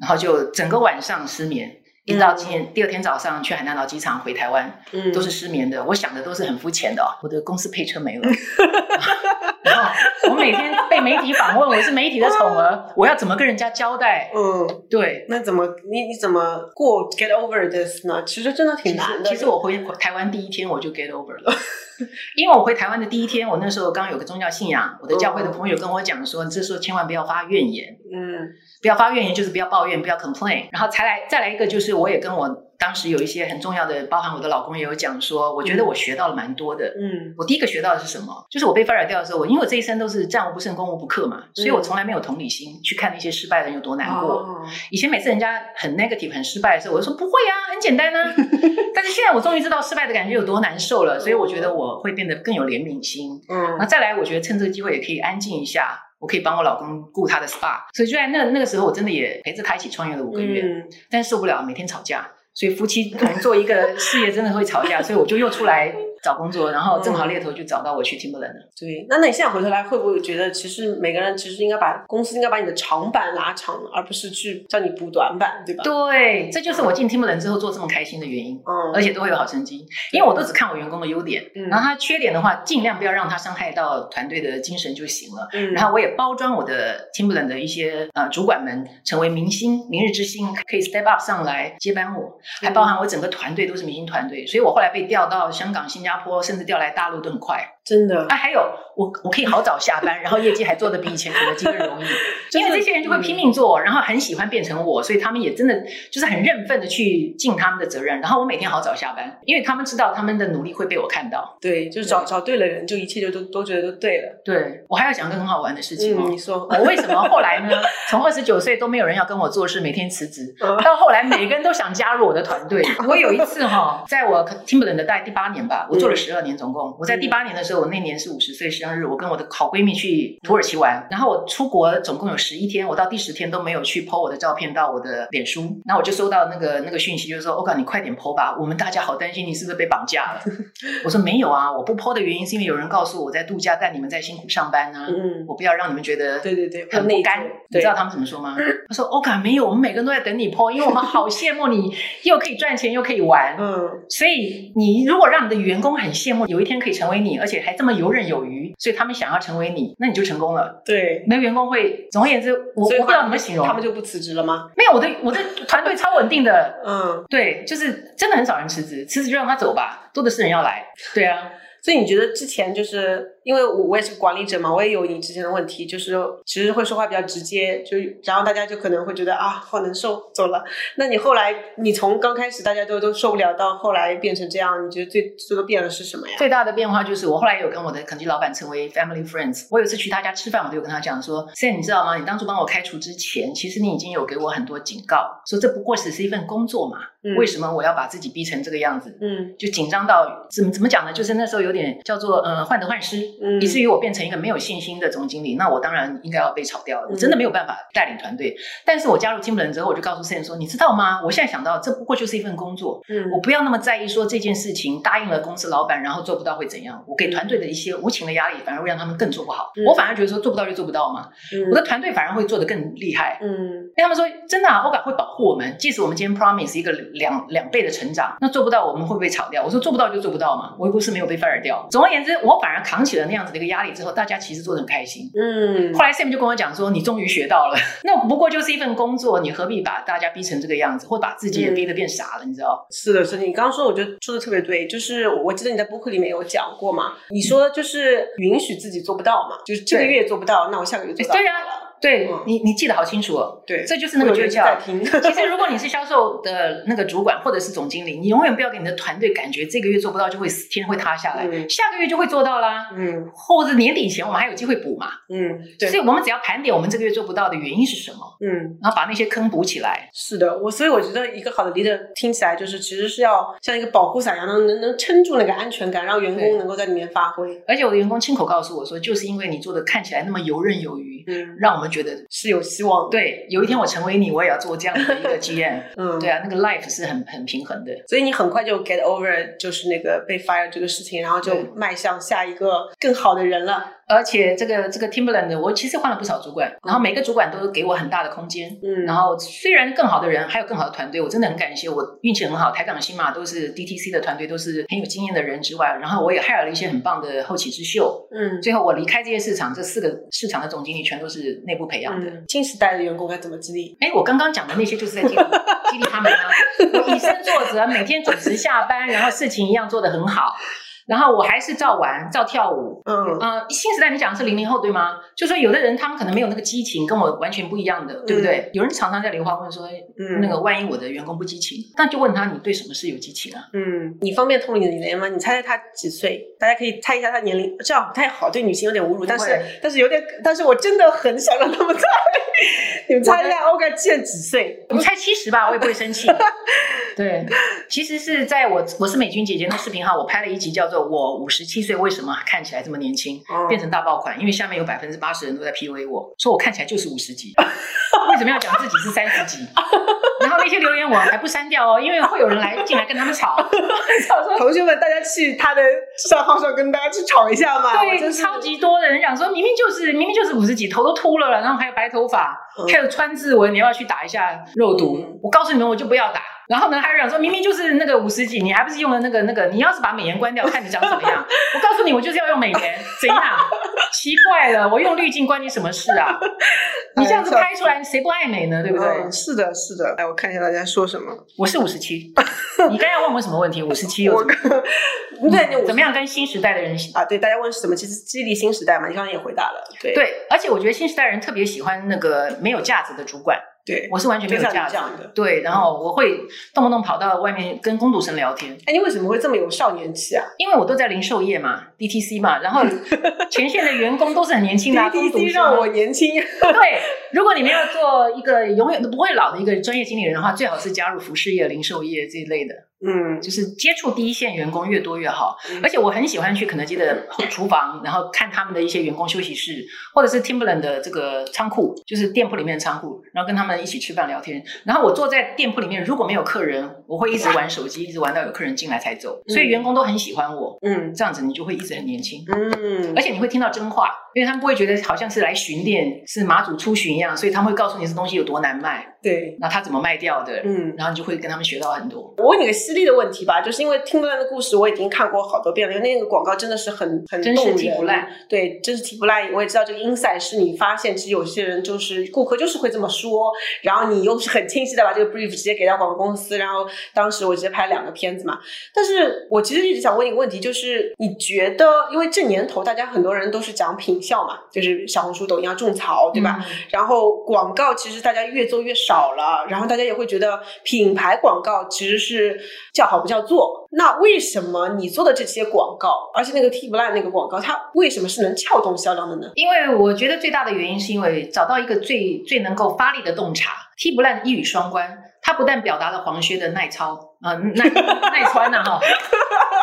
然后就整个晚上失眠。一直到今天、第二天早上去海南岛机场回台湾，嗯都是失眠的。我想的都是很肤浅的、哦，我的公司配车没了，然后我每天被媒体访问，我是媒体的宠儿，我要怎么跟人家交代？嗯，对，那怎么你你怎么过 get over this 呢？其实真的挺难的。实其实我回台湾第一天我就 get over 了。因为我回台湾的第一天，我那时候刚有个宗教信仰，我的教会的朋友跟我讲说，这时候千万不要发怨言，嗯不要发怨言，就是不要抱怨，不要 complain。然后才来再来一个，就是我也跟我当时有一些很重要的，包含我的老公也有讲说，我觉得我学到了蛮多的。嗯我第一个学到的是什么？就是我被 fire 掉的时候，我因为我这一生都是战无不胜、攻无不克嘛，所以我从来没有同理心去看那些失败的人有多难过。哦以前每次人家很 negative、很失败的时候，我就说不会啊，很简单啊。但是现在我终于知道失败的感觉有多难受了，所以我觉得我会变得更有怜悯心。嗯那再来，我觉得趁这个机会也可以安静一下，我可以帮我老公顾他的 SPA。所以就在那那个时候，我真的也陪着他一起创业了五个月，嗯但受不了每天吵架。所以夫妻同做一个事业真的会吵架，所以我就又出来找工作，然后正好猎头就找到我去 Timberland 了。对，那那你现在回头来，会不会觉得其实每个人其实应该把公司应该把你的长板拉长，而不是去叫你补短板，对吧？对，这就是我进 Timberland 之后做这么开心的原因。嗯，而且都会有好成绩，因为我都只看我员工的优点，嗯然后他缺点的话，尽量不要让他伤害到团队的精神就行了。嗯，然后我也包装我的 Timberland 的一些呃主管们成为明星、明日之星，可以 step up 上来接班我，还包含我整个团队都是明星团队，所以我后来被调到香港、新加坡，甚至调来大陆都很快。真的，啊，还有我我可以好早下班，然后业绩还做得比以前肯德基更容易，就是因为这些人就会拼命做，然后很喜欢变成我，所以他们也真的就是很认份的去尽他们的责任。然后我每天好早下班，因为他们知道他们的努力会被我看到。对，就是找找对了人，就一切就都都觉得都对了。对我还要讲个很好玩的事情哦。嗯，你说，我为什么后来呢？从二十九岁都没有人要跟我做事，每天辞职，嗯到后来每个人都想加入我的团队。我有一次哈、在我 Timberland 的大概第八年吧，我做了十二年总共。我在第八年的时候，我那年是五十岁生日，我跟我的好闺蜜去土耳其玩，然后我出国总共有十一天，我到第十天都没有去 PO 我的照片到我的脸书，那我就收到那个那个讯息，就是说，欧嘎，你快点 PO 吧，我们大家好担心你是不是被绑架了。我说没有啊，我不 PO 的原因是因为有人告诉我我在度假，但你们在辛苦上班呢、嗯，我不要让你们觉得对对对，很不甘。你知道他们怎么说吗？他说：“欧嘎，没有，我们每个人都在等你 PO，因为我们好羡慕你，又可以赚钱又可以玩。嗯，所以你如果让你的员工很羡慕，有一天可以成为你，而且还这么游刃有余，所以他们想要成为你，那你就成功了。对。那员工会，总而言之，我我不知道怎么形容他，们就不辞职了吗？没有我的我的团队超稳定的，嗯，对，就是真的很少人辞职，辞职就让他走吧，多的是人要来。对啊，所以你觉得之前就是因为我我也是管理者嘛，我也有你之前的问题，就是其实会说话比较直接，就然后大家就可能会觉得啊好难受，走了。那你后来你从刚开始大家都都受不了，到后来变成这样，你觉得最最多变了是什么呀？最大的变化就是我后来有跟我的肯基老板成为 family friends。我有一次去他家吃饭，我就有跟他讲说：“Sam，你知道吗？你当初帮我开除之前，其实你已经有给我很多警告，说这不过只是一份工作嘛，嗯为什么我要把自己逼成这个样子？”嗯就紧张到怎么怎么讲呢？就是那时候有点叫做呃患得患失，嗯以至于我变成一个没有信心的总经理。那我当然应该要被炒掉了，我真的没有办法带领团队。但是我加入 Timberland 之后，我就告诉 Sam 说：“你知道吗？我现在想到这不过就是一份工作，嗯我不要那么在意说这件事情答应了公司老板，然后做不到会怎样。我给团队的一些无情的压力，反而会让他们更做不好。嗯我反而觉得说做不到就做不到嘛，嗯我的团队反而会做得更厉害。嗯因为他们说真的啊，OGA 会保护我们，即使我们今天 promise 一个两两倍的成长，那做不到我们会不会炒掉？我说做不到就做不到嘛，我又不是没有被 fire 掉。总而言之，我反而扛起了了那样子的一个压力之后，大家其实做的很开心。嗯后来 Sam 就跟我讲说：“你终于学到了，那不过就是一份工作，你何必把大家逼成这个样子，或把自己也逼得变傻了？你知道？是的，是的，你刚刚说，我觉得说的特别对，就是我记得你在播客里面有讲过嘛，你说就是允许自己做不到嘛，就是这个月做不到，那我下个月做到。对呀对嗯你，你记得好清楚哦。对，这就是那个诀窍。其实，如果你是销售的那个主管或者是总经理，你永远不要给你的团队感觉这个月做不到就会死天会塌下来，嗯下个月就会做到啦。嗯或者年底前我们还有机会补嘛。嗯，对所以，我们只要盘点我们这个月做不到的原因是什么，嗯。然后把那些坑补起来。是的，我所以我觉得一个好的 leader 听起来就是其实是要像一个保护伞一样，能能能撑住那个安全感，让员工能够在里面发挥。而且我的员工亲口告诉我说，就是因为你做的看起来那么游刃有余，嗯，让我们觉得是有希望。对，有一天我成为你，我也要做这样的一个 GM。嗯，对啊，那个 life 是很很平衡的。所以你很快就 get over 就是那个被 fire 这个事情，然后就迈向下一个更好的人了。而且这个这个 Timberland，我其实换了不少主管，然后每个主管都给我很大的空间。嗯，然后虽然更好的人还有更好的团队，我真的很感谢，我运气很好，台港新马都是 DTC 的团队，都是很有经验的人之外，然后我也 hire 了一些很棒的后起之秀。嗯最后我离开这些市场，这四个市场的总经理全都是内部培养的。嗯，新时代的员工该怎么激励？哎，我刚刚讲的那些就是在激励 激励他们啊！我以身作则，每天准时下班，然后事情一样做得很好，然后我还是照玩、照跳舞。嗯呃，新时代你讲的是零零后对吗？就说有的人他们可能没有那个激情，跟我完全不一样的，对不对？有人常常在留话问说，嗯那个万一我的员工不激情，那就问他你对什么事有激情啊？嗯，你方便透露你的年龄吗？你猜猜他几岁？大家可以猜一下他年龄，这样不太好，对女性有点侮辱，但是但是有点，但是我真的很想让他们猜。你们猜一下欧盖现在几岁？你猜七十吧，我也不会生气。对，其实是在我我是美军姐姐那视频号，我拍了一集叫做《我五十七岁为什么看起来这么年轻》，哦变成大爆款，因为下面有百分之八十人都在 PUA 我说我看起来就是五十几，为什么要讲自己是三十几？然后那些留言我还不删掉哦，因为会有人来进来跟他们吵，吵说同学们，大家去他的账号上跟大家去吵一下嘛。对，超级多的人讲说，明明就是明明就是五十几，头都秃了了，然后还有白头发，嗯还有川字纹，你要不要去打一下肉毒？嗯我告诉你们，我就不要打。然后呢，还有人讲说，明明就是那个五十几，你还不是用了那个那个？你要是把美颜关掉，看你长怎么样？我告诉你，我就是要用美颜，怎样？奇怪了，我用滤镜关你什么事啊？你这样子拍出来，谁不爱美呢？对不对？嗯是的，是的。哎，我看一下大家说什么。我是五十七，你刚要问我什么问题？五十七又我怎么？对，怎么样跟新时代的人啊？对，大家问是什么？其实激励新时代嘛，你刚刚也回答了。对对，而且我觉得新时代人特别喜欢那个没有架子的主管，对，我是完全没有架子的。对，然后我会动不动跑到外面跟工读生聊天，哎，你为什么会这么有少年气啊因为我都在零售业嘛，DTC 嘛，然后 前线的员工都是很年轻的、啊，？DTC 生让我年轻。对，如果你们要做一个永远都不会老的一个专业经理人的话，最好是加入服饰业、零售业这一类的，嗯就是接触第一线员工越多越好。嗯而且我很喜欢去肯德基的厨房，然后看他们的一些员工休息室，或者是 Timberland 的这个仓库，就是店铺里面的仓库，然后跟他们一起吃饭聊天。然后我坐在店铺里面，如果没有客人，我会一直玩手机，一直玩到有客人进来才走。所以员工都很喜欢我，嗯这样子你就会一直很年轻。嗯而且你会听到真话，因为他们不会觉得好像是来巡店，是马祖出巡一样，所以他们会告诉你这东西有多难卖，对，那他怎么卖掉的，嗯。然后你就会跟他们学到很多。我问你个犀利的问题吧，就是因为听不烂的故事我已经看过好多遍了，因为那个广告真的是很很真是动人踢不烂。对，真是踢不烂。我也知道这个 insight 是你发现，其实有些人就是顾客就是会这么说，然后你又是很清晰的把这个 brief 直接给到广告公司，然后当时我直接拍两个片子嘛。但是我其实一直想问一个问题，就是你觉得，因为这年头大家很多人都是讲品效嘛，就是小红书、抖音要种草，对吧？嗯然后广告其实大家越做越少了，然后大家也会觉得品牌广告其实是叫好不叫座。那为什么你做的这些广告，而且那个 T 不烂那个广告，它为什么是能撬动销量的呢？因为我觉得最大的原因是因为找到一个最最能够发力的洞察，踢不烂一语双关。它不但表达了黄靴的耐操啊、呃耐耐穿呐、哈，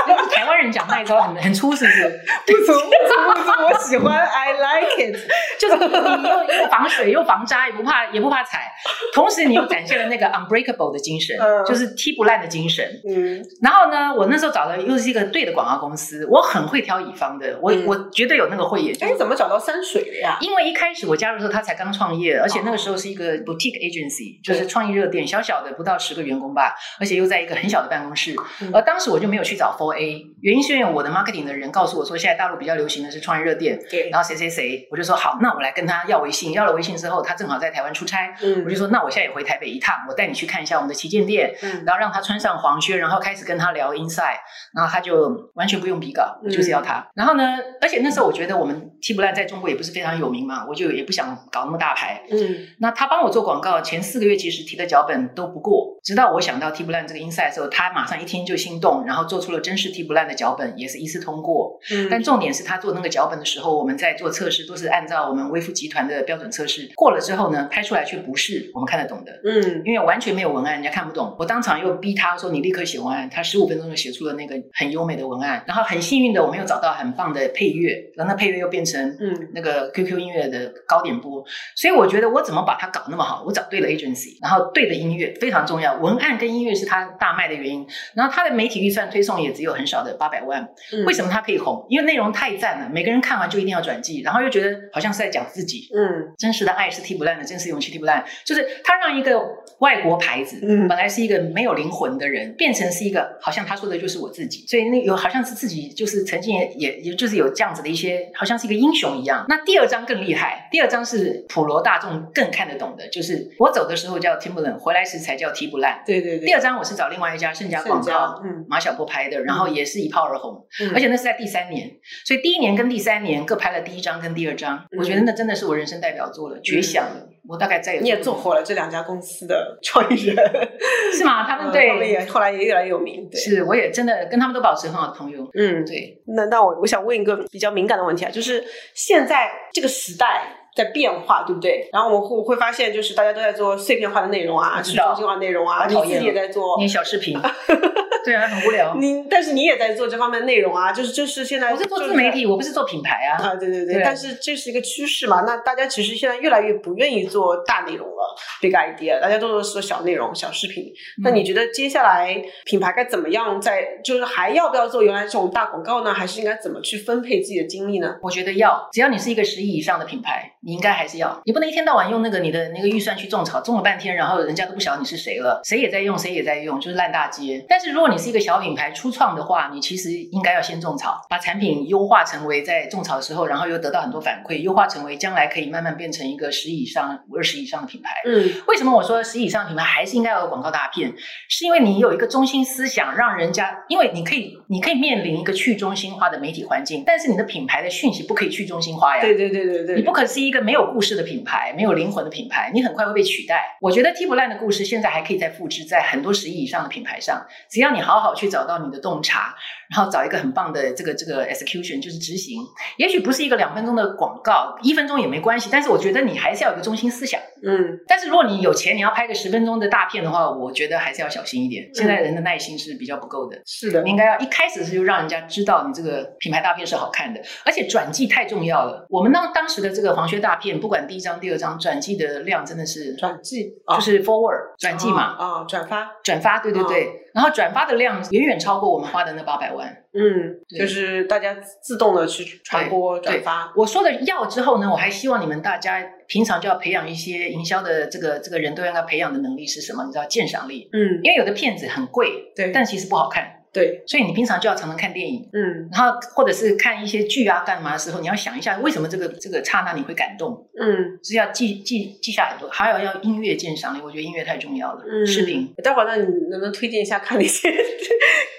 就是台湾人讲耐穿很很粗，是不是？不粗不粗不粗，我喜欢，I like it。就是你你又又防水又防扎，也不怕也不怕踩，同时你又展现了那个 unbreakable 的精神，嗯就是踢不烂的精神。嗯然后呢，我那时候找的又是一个对的广告公司，我很会挑乙方的，我、嗯我绝对有那个慧眼。哎，你怎么找到山水的呀？因为一开始我加入的时候，他才刚创业，而且那个时候是一个 boutique agency，就是创意热点，小小的不到十个员工吧，而且又在一个很小的办公室，嗯而当时我就没有去找 Four A，原因是因为我的 marketing 的人告诉我说，现在大陆比较流行的是创业热店，对，然后谁谁谁，我就说好，那我来跟他要微信，要了微信之后，他正好在台湾出差，嗯我就说那我现在也回台北一趟，我带你去看一下我们的旗舰店，嗯然后让他穿上黄靴，然后开始跟他聊 inside，然后他就完全不用笔稿，我就是要他。然后呢，而且那时候我觉得我们 T 不烂在中国也不是非常有名嘛，我就也不想搞那么大牌。嗯那他帮我做广告，前四个月其实提的脚本都不过，直到我想到 T 不烂这个 inside 的时候，他马上一听就心动，然后做出了真实踢不烂的脚本，也是一次通过。嗯但重点是他做那个脚本的时候，我们在做测试都是按照我们微富集团的标准测试，过了之后呢，拍出来却不是我们看得懂的。嗯因为完全没有文案，人家看不懂。我当场又逼他说：“你立刻写文案。”他十五分钟就写出了那个很优美的文案。然后很幸运的，我们又找到很棒的配乐，然后那配乐又变成嗯那个 QQ 音乐的高点播。所以我觉得我怎么把它搞那么好？我找对了 agency，然后对的音乐非常重要。文案跟音乐是他大卖的原因。然后他的媒体预算推送也只有很少的八百万。嗯为什么他可以红？因为内容太赞了，每个人看完就一定要转寄，然后又觉得好像是在讲自己。嗯真实的爱是踢不烂的，真实勇气踢不烂，就是他让一个外国牌子，嗯本来是一个没有灵魂的人，变成是一个好像他说的就是我自己，所以那有好像是自己就是曾经也也也就是有这样子的一些，好像是一个英雄一样。那第二章更厉害，第二章是普罗大众更看得懂的，就是我走的时候叫 Timberland，回来时才叫踢不烂。对对对，第二章我是找另外一家盛家广告，嗯马小波拍的，然后也是一炮而红。嗯而且那是在第三年，所以第一年跟第三年各拍了第一张跟第二张，嗯我觉得那真的是我人生代表作了，绝响了。我大概再也你也做火了这两家公司的创意人，是吗？他们嗯他们对，也后来也越来越有名，对，是我也真的跟他们都保持很好的朋友。嗯，对，那那我我想问一个比较敏感的问题啊，就是现在这个时代。在变化，对不对？然后我们会会发现，就是大家都在做碎片化的内容啊，去中心化内容啊，好讨厌你自己也在做，你小视频，对啊，很无聊。你但是你也在做这方面的内容啊，就是就是现在我是做就是自媒体，我不是做品牌啊。啊，对对对，对但是这是一个趋势嘛？那大家其实现在越来越不愿意做大内容了，big idea，大家都是做小内容、小视频。那嗯你觉得接下来品牌该怎么样在，就是还要不要做原来这种大广告呢？还是应该怎么去分配自己的精力呢？我觉得要，只要你是一个十亿以上的品牌，你应该还是要。你不能一天到晚用那个你的那个预算去种草，种了半天，然后人家都不晓得你是谁了，谁也在用，谁也在用，就是烂大街。但是如果你是一个小品牌初创的话，你其实应该要先种草，把产品优化成为在种草的时候，然后又得到很多反馈，优化成为将来可以慢慢变成一个十亿以上、二十以上的品牌。嗯为什么我说十亿以上的品牌还是应该要有广告大片？是因为你有一个中心思想，让人家，因为你可以，你可以面临一个去中心化的媒体环境，但是你的品牌的讯息不可以去中心化呀。对对对对对，你不可是一个没有故事的品牌，没有灵魂的品牌，你很快会被取代。我觉得 T 不烂的故事现在还可以再复制在很多十亿以上的品牌上，只要你好好去找到你的洞察，然后找一个很棒的这个这个 execution，就是执行。也许不是一个两分钟的广告，一分钟也没关系，但是我觉得你还是要有个中心思想。嗯但是如果你有钱，你要拍个十分钟的大片的话，我觉得还是要小心一点。现在人的耐心是比较不够的。是的你，应该要一开始是就让人家知道你这个品牌大片是好看的，而且转寄太重要了。我们当当时的这个黄靴大片，不管第一张、第二张，转寄的量真的是转寄就是 forward 转寄嘛，啊啊转发，转发，对对对，然后转发的量远远超过我们花的那八百万。嗯，就是大家自动的去传播转发，我说的要之后呢，我还希望你们大家平常就要培养一些营销的这个这个人都应该培养的能力是什么？你知道鉴赏力，嗯，因为有的片子很贵，对但其实不好看，对，所以你平常就要常常看电影。嗯然后或者是看一些剧啊干嘛的时候，你要想一下为什么这个这个刹那你会感动，嗯。是要记记记下很多，还有要音乐鉴赏力，我觉得音乐太重要了。嗯视频，待会儿那你能不能推荐一下看哪些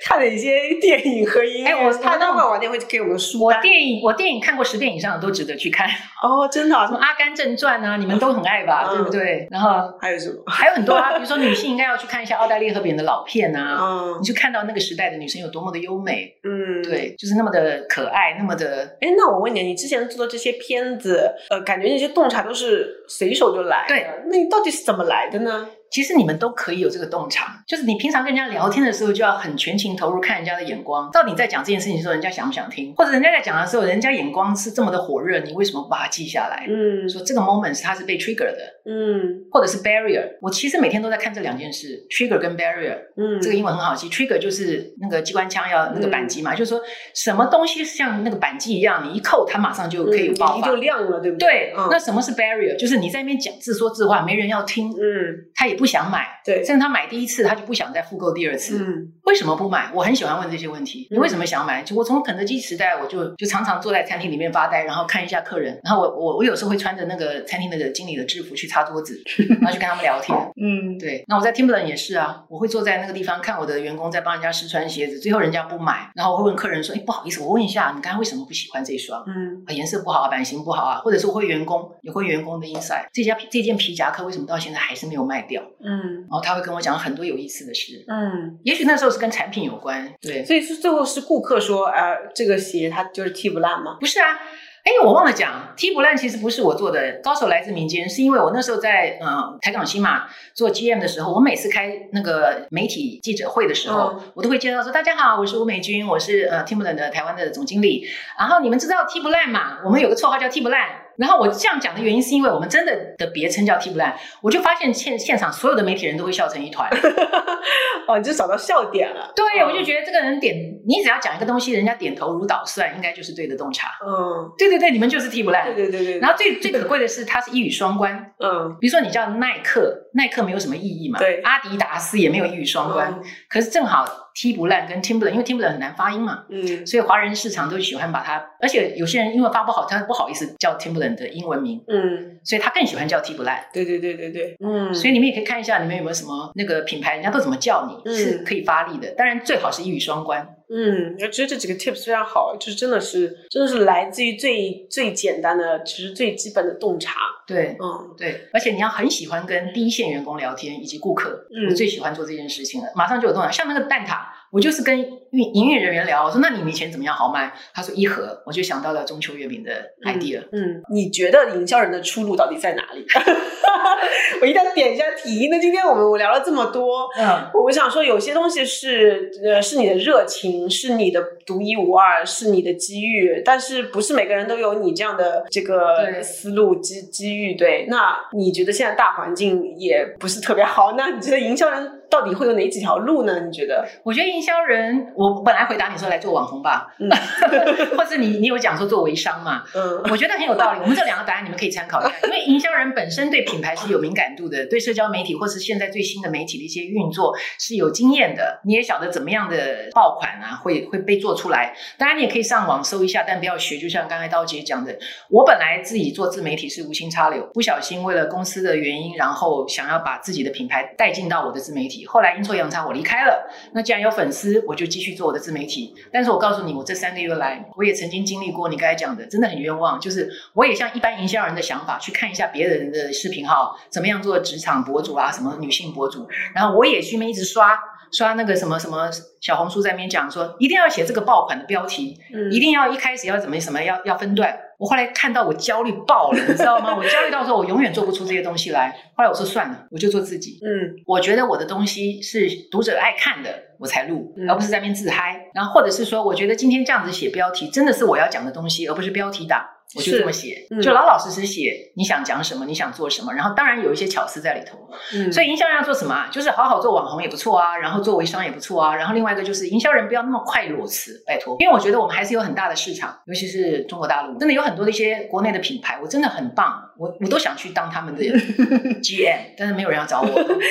看哪些电影和音乐？哎我他待会儿晚点会给我们书。我电影我电影看过十遍以上的都值得去看，哦，真的啊、么《阿甘正传》啊，你们都很爱吧，嗯对不对？然后还有什么？还有很多啊，比如说女性应该要去看一下奥黛丽·赫本的老片啊，嗯你就看到那个时代的女生有多么的优美，嗯，。对，就是那么的可爱，那么的哎，那我问你，你之前做的这些片子，呃，感觉那些洞察都是随手就来的，对，那你到底是怎么来的呢？其实你们都可以有这个洞察，就是你平常跟人家聊天的时候，就要很全情投入看人家的眼光。到底你在讲这件事情的时候，人家想不想听？或者人家在讲的时候，人家眼光是这么的火热，你为什么不把它记下来？嗯说这个 moment 是它是被 trigger 的，嗯或者是 barrier。我其实每天都在看这两件事，trigger 跟 barrier。嗯，这个英文很好记，trigger 就是那个机关枪要那个扳机嘛，就是说什么东西像那个扳机一样，你一扣它马上就可以嗯爆发。就亮了，对不对，嗯那什么是 barrier？就是你在那边讲自说自话，没人要听，嗯他也不不想买，对，甚至他买第一次他就不想再复购第二次。嗯为什么不买？我很喜欢问这些问题。你为什么想买？就我从肯德基时代，我就就常常坐在餐厅里面发呆，然后看一下客人，然后我我我有时候会穿着那个餐厅那个经理的制服去擦桌子，然后去跟他们聊天。嗯对，那我在 Timberland 也是啊，我会坐在那个地方看我的员工在帮人家试穿鞋子，最后人家不买，然后我会问客人说：“哎，不好意思，我问一下，你刚才为什么不喜欢这双？嗯啊，颜色不好啊，版型不好啊，或者是我会员工有会员工的 insight，这家这件皮夹克为什么到现在还是没有卖掉？嗯然后他会跟我讲很多有意思的事，嗯，也许那时候是跟产品有关，对，所以是最后是顾客说，呃，这个鞋它就是踢不烂吗？不是啊。哎，我忘了讲，踢不烂其实不是我做的，高手来自民间，是因为我那时候在呃台港新马做 GM 的时候，我每次开那个媒体记者会的时候，嗯我都会介绍说：大家好，我是吴美君，我是呃 Timberland 的台湾的总经理。然后你们知道踢不烂嘛？我们有个绰号叫踢不烂。然后我这样讲的原因是因为我们真的的别称叫踢不烂，我就发现现现场所有的媒体人都会笑成一团。哦，你就找到笑点了。对，嗯我就觉得这个人点，你只要讲一个东西，人家点头如捣蒜，应该就是对的洞察。嗯，对对对，你们就是踢不烂。对对对对，然后最最可贵的是，它是一语双关。嗯比如说你叫耐克，耐克没有什么意义嘛，对阿迪达斯也没有一语双关。可是正好踢不烂跟 Timberland，因为 Timberland 很难发音嘛，嗯。所以华人市场都喜欢把它，而且有些人因为发不好，他不好意思叫 Timberland 的英文名，嗯，所以他更喜欢叫踢不烂。对对对对对，嗯，所以你们也可以看一下，你们有没有什么那个品牌，人家都怎么叫你，嗯。是可以发力的。当然最好是一语双关。嗯，我觉得这几个 tips 非常好，就是真的是真的是来自于最最简单的，其实最基本的洞察。对嗯对，而且你要很喜欢跟第一线员工聊天以及顾客，嗯我最喜欢做这件事情了，马上就有动作。像那个蛋挞，我就是跟运营运人员聊，我说那你们以前怎么样好卖？他说一盒，我就想到了中秋月饼的 idea。嗯，你觉得营销人的出路到底在哪里？我一定要点一下题。那今天我们我聊了这么多，嗯，我想说，有些东西是呃是你的热情，是你的独一无二，是你的机遇，但是不是每个人都有你这样的这个思路机机遇。对，那你觉得现在大环境也不是特别好，那你觉得营销人到底会有哪几条路呢？你觉得？我觉得营销人，我本来回答你说来做网红吧，嗯 或者你你有讲说做微商嘛，嗯我觉得很有道理。我们这两个答案你们可以参考一下，因为营销人本身对品牌是有敏感度的，对社交媒体或是现在最新的媒体的一些运作是有经验的，你也晓得怎么样的爆款啊会会被做出来。当然你也可以上网搜一下，但不要学。就像刚才刀姐讲的，我本来自己做自媒体是无心插柳，不小心为了公司的原因，然后想要把自己的品牌带进到我的自媒体，后来阴错阳差我离开了。那既然有粉丝，我就继续做我的自媒体。但是我告诉你，我这三个月来，我也曾经经历过你刚才讲的，真的很冤枉。就是我也像一般营销人的想法，去看一下别人的视频号，怎么样做职场博主啊，什么女性博主，然后我也去那一直刷。刷那个什么什么小红书在那边讲说，一定要写这个爆款的标题，嗯一定要一开始要怎么什么要要分段。我后来看到我焦虑爆了，你知道吗？我焦虑到说我永远做不出这些东西来。后来我说算了，我就做自己。嗯我觉得我的东西是读者爱看的，我才录，嗯而不是在那边自嗨。然后或者是说，我觉得今天这样子写标题，真的是我要讲的东西，而不是标题党。我就这么写，嗯就老老实实写你想讲什么，你想做什么，然后当然有一些巧思在里头。嗯，所以营销人要做什么啊？就是好好做网红也不错啊，然后做微商也不错啊，然后另外一个就是营销人不要那么快裸辞，拜托，因为我觉得我们还是有很大的市场，尤其是中国大陆，真的有很多的一些国内的品牌，我真的很棒，我我都想去当他们的 GM，但是没有人要找我。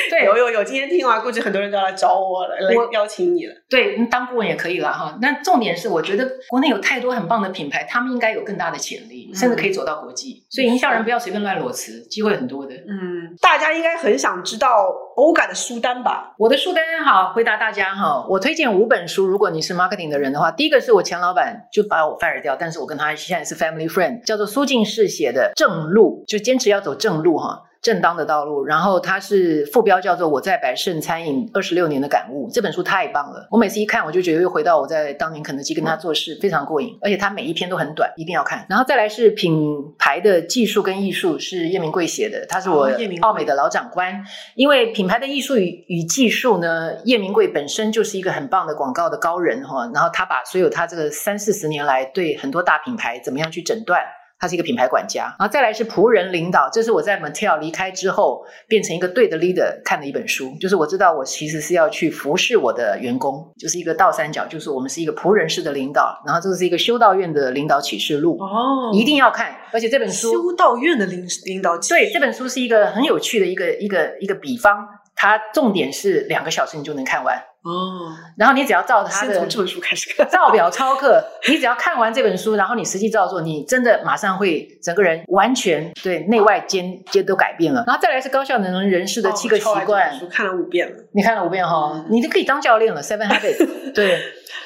对，有有有，今天听完，估计很多人都要来找我了，邀请你了。对，嗯当顾问也可以了哈。那重点是，我觉得国内有太多很棒的品牌，他们应该有更大的潜力，甚至可以走到国际。所以营销人不要随便乱裸辞，机会很多的。嗯，大家应该很想知道欧感的书单吧？我的书单哈，回答大家哈。我推荐五本书，如果你是 marketing 的人的话，第一个是我前老板就把我 fire 掉，但是我跟他现在是 family friend，叫做苏静士写的《正路》，就坚持要走正路哈。正当的道路，然后它是副标叫做《我在百盛餐饮二十六年的感悟》。这本书太棒了，我每次一看，我就觉得又回到我在当年肯德基跟他做事，非常过瘾。而且他每一篇都很短，一定要看。然后再来是品牌的技术跟艺术，是叶明贵写的，他是我哦叶明贵奥美的老长官。因为品牌的艺术与与技术呢，叶明贵本身就是一个很棒的广告的高人哈，然后他把所有他这个三四十年来对很多大品牌怎么样去诊断。他是一个品牌管家，然后再来是仆人领导，这是我在 Mattel 离开之后变成一个对的 leader 看的一本书，就是我知道我其实是要去服侍我的员工，就是一个倒三角，就是我们是一个仆人式的领导，然后这个是一个修道院的领导启示录，哦一定要看，而且这本书修道院的领领导对，这本书是一个很有趣的一个一个一个比方。它重点是两个小时你就能看完，哦，然后你只要照它的从这本书开始看。照表抄课，你只要看完这本书，然后你实际照做，你真的马上会整个人完全对内外兼兼都改变了。然后再来是高效能人士的七个习惯本，书看了五遍了。你看了五遍哈、嗯你都可以当教练了。Seven Habits，对，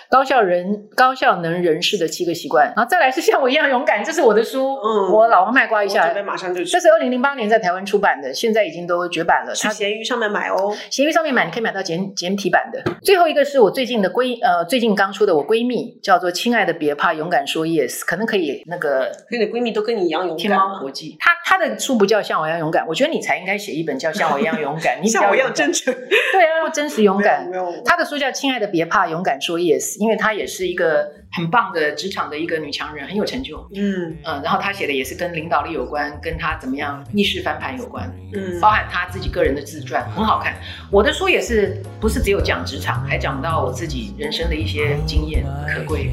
高效人高效能人士的七个习惯，然后再来是像我一样勇敢，这是我的书，嗯我老王卖瓜一下。马上就去这是二零零八年在台湾出版的，现在已经都绝版了。去它闲鱼上面买哦。闲鱼上面买，你可以买到简简体版的。最后一个是我最近的闺呃，最近刚出的我闺蜜，叫做“亲爱的别怕，勇敢说 yes”，可能可以那个跟你的闺蜜都跟你一样勇敢天？猫国际，她她的书不叫像我一样勇敢，我觉得你才应该写一本叫像我一样勇敢，你像我 一样真诚，对啊，要真实勇敢。没有没有她的书叫《亲爱的别怕，勇敢说 yes》，因为她也是一个很棒的职场的一个女强人，很有成就。嗯嗯，然后她写的也是跟领导力有关，跟她怎么样逆势翻盘有关。嗯包含她自己个人的自传，很好看。我的书也是不是只有讲职场，还讲到我自己人生的一些经验，可贵。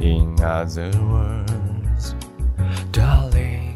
In other words, darling.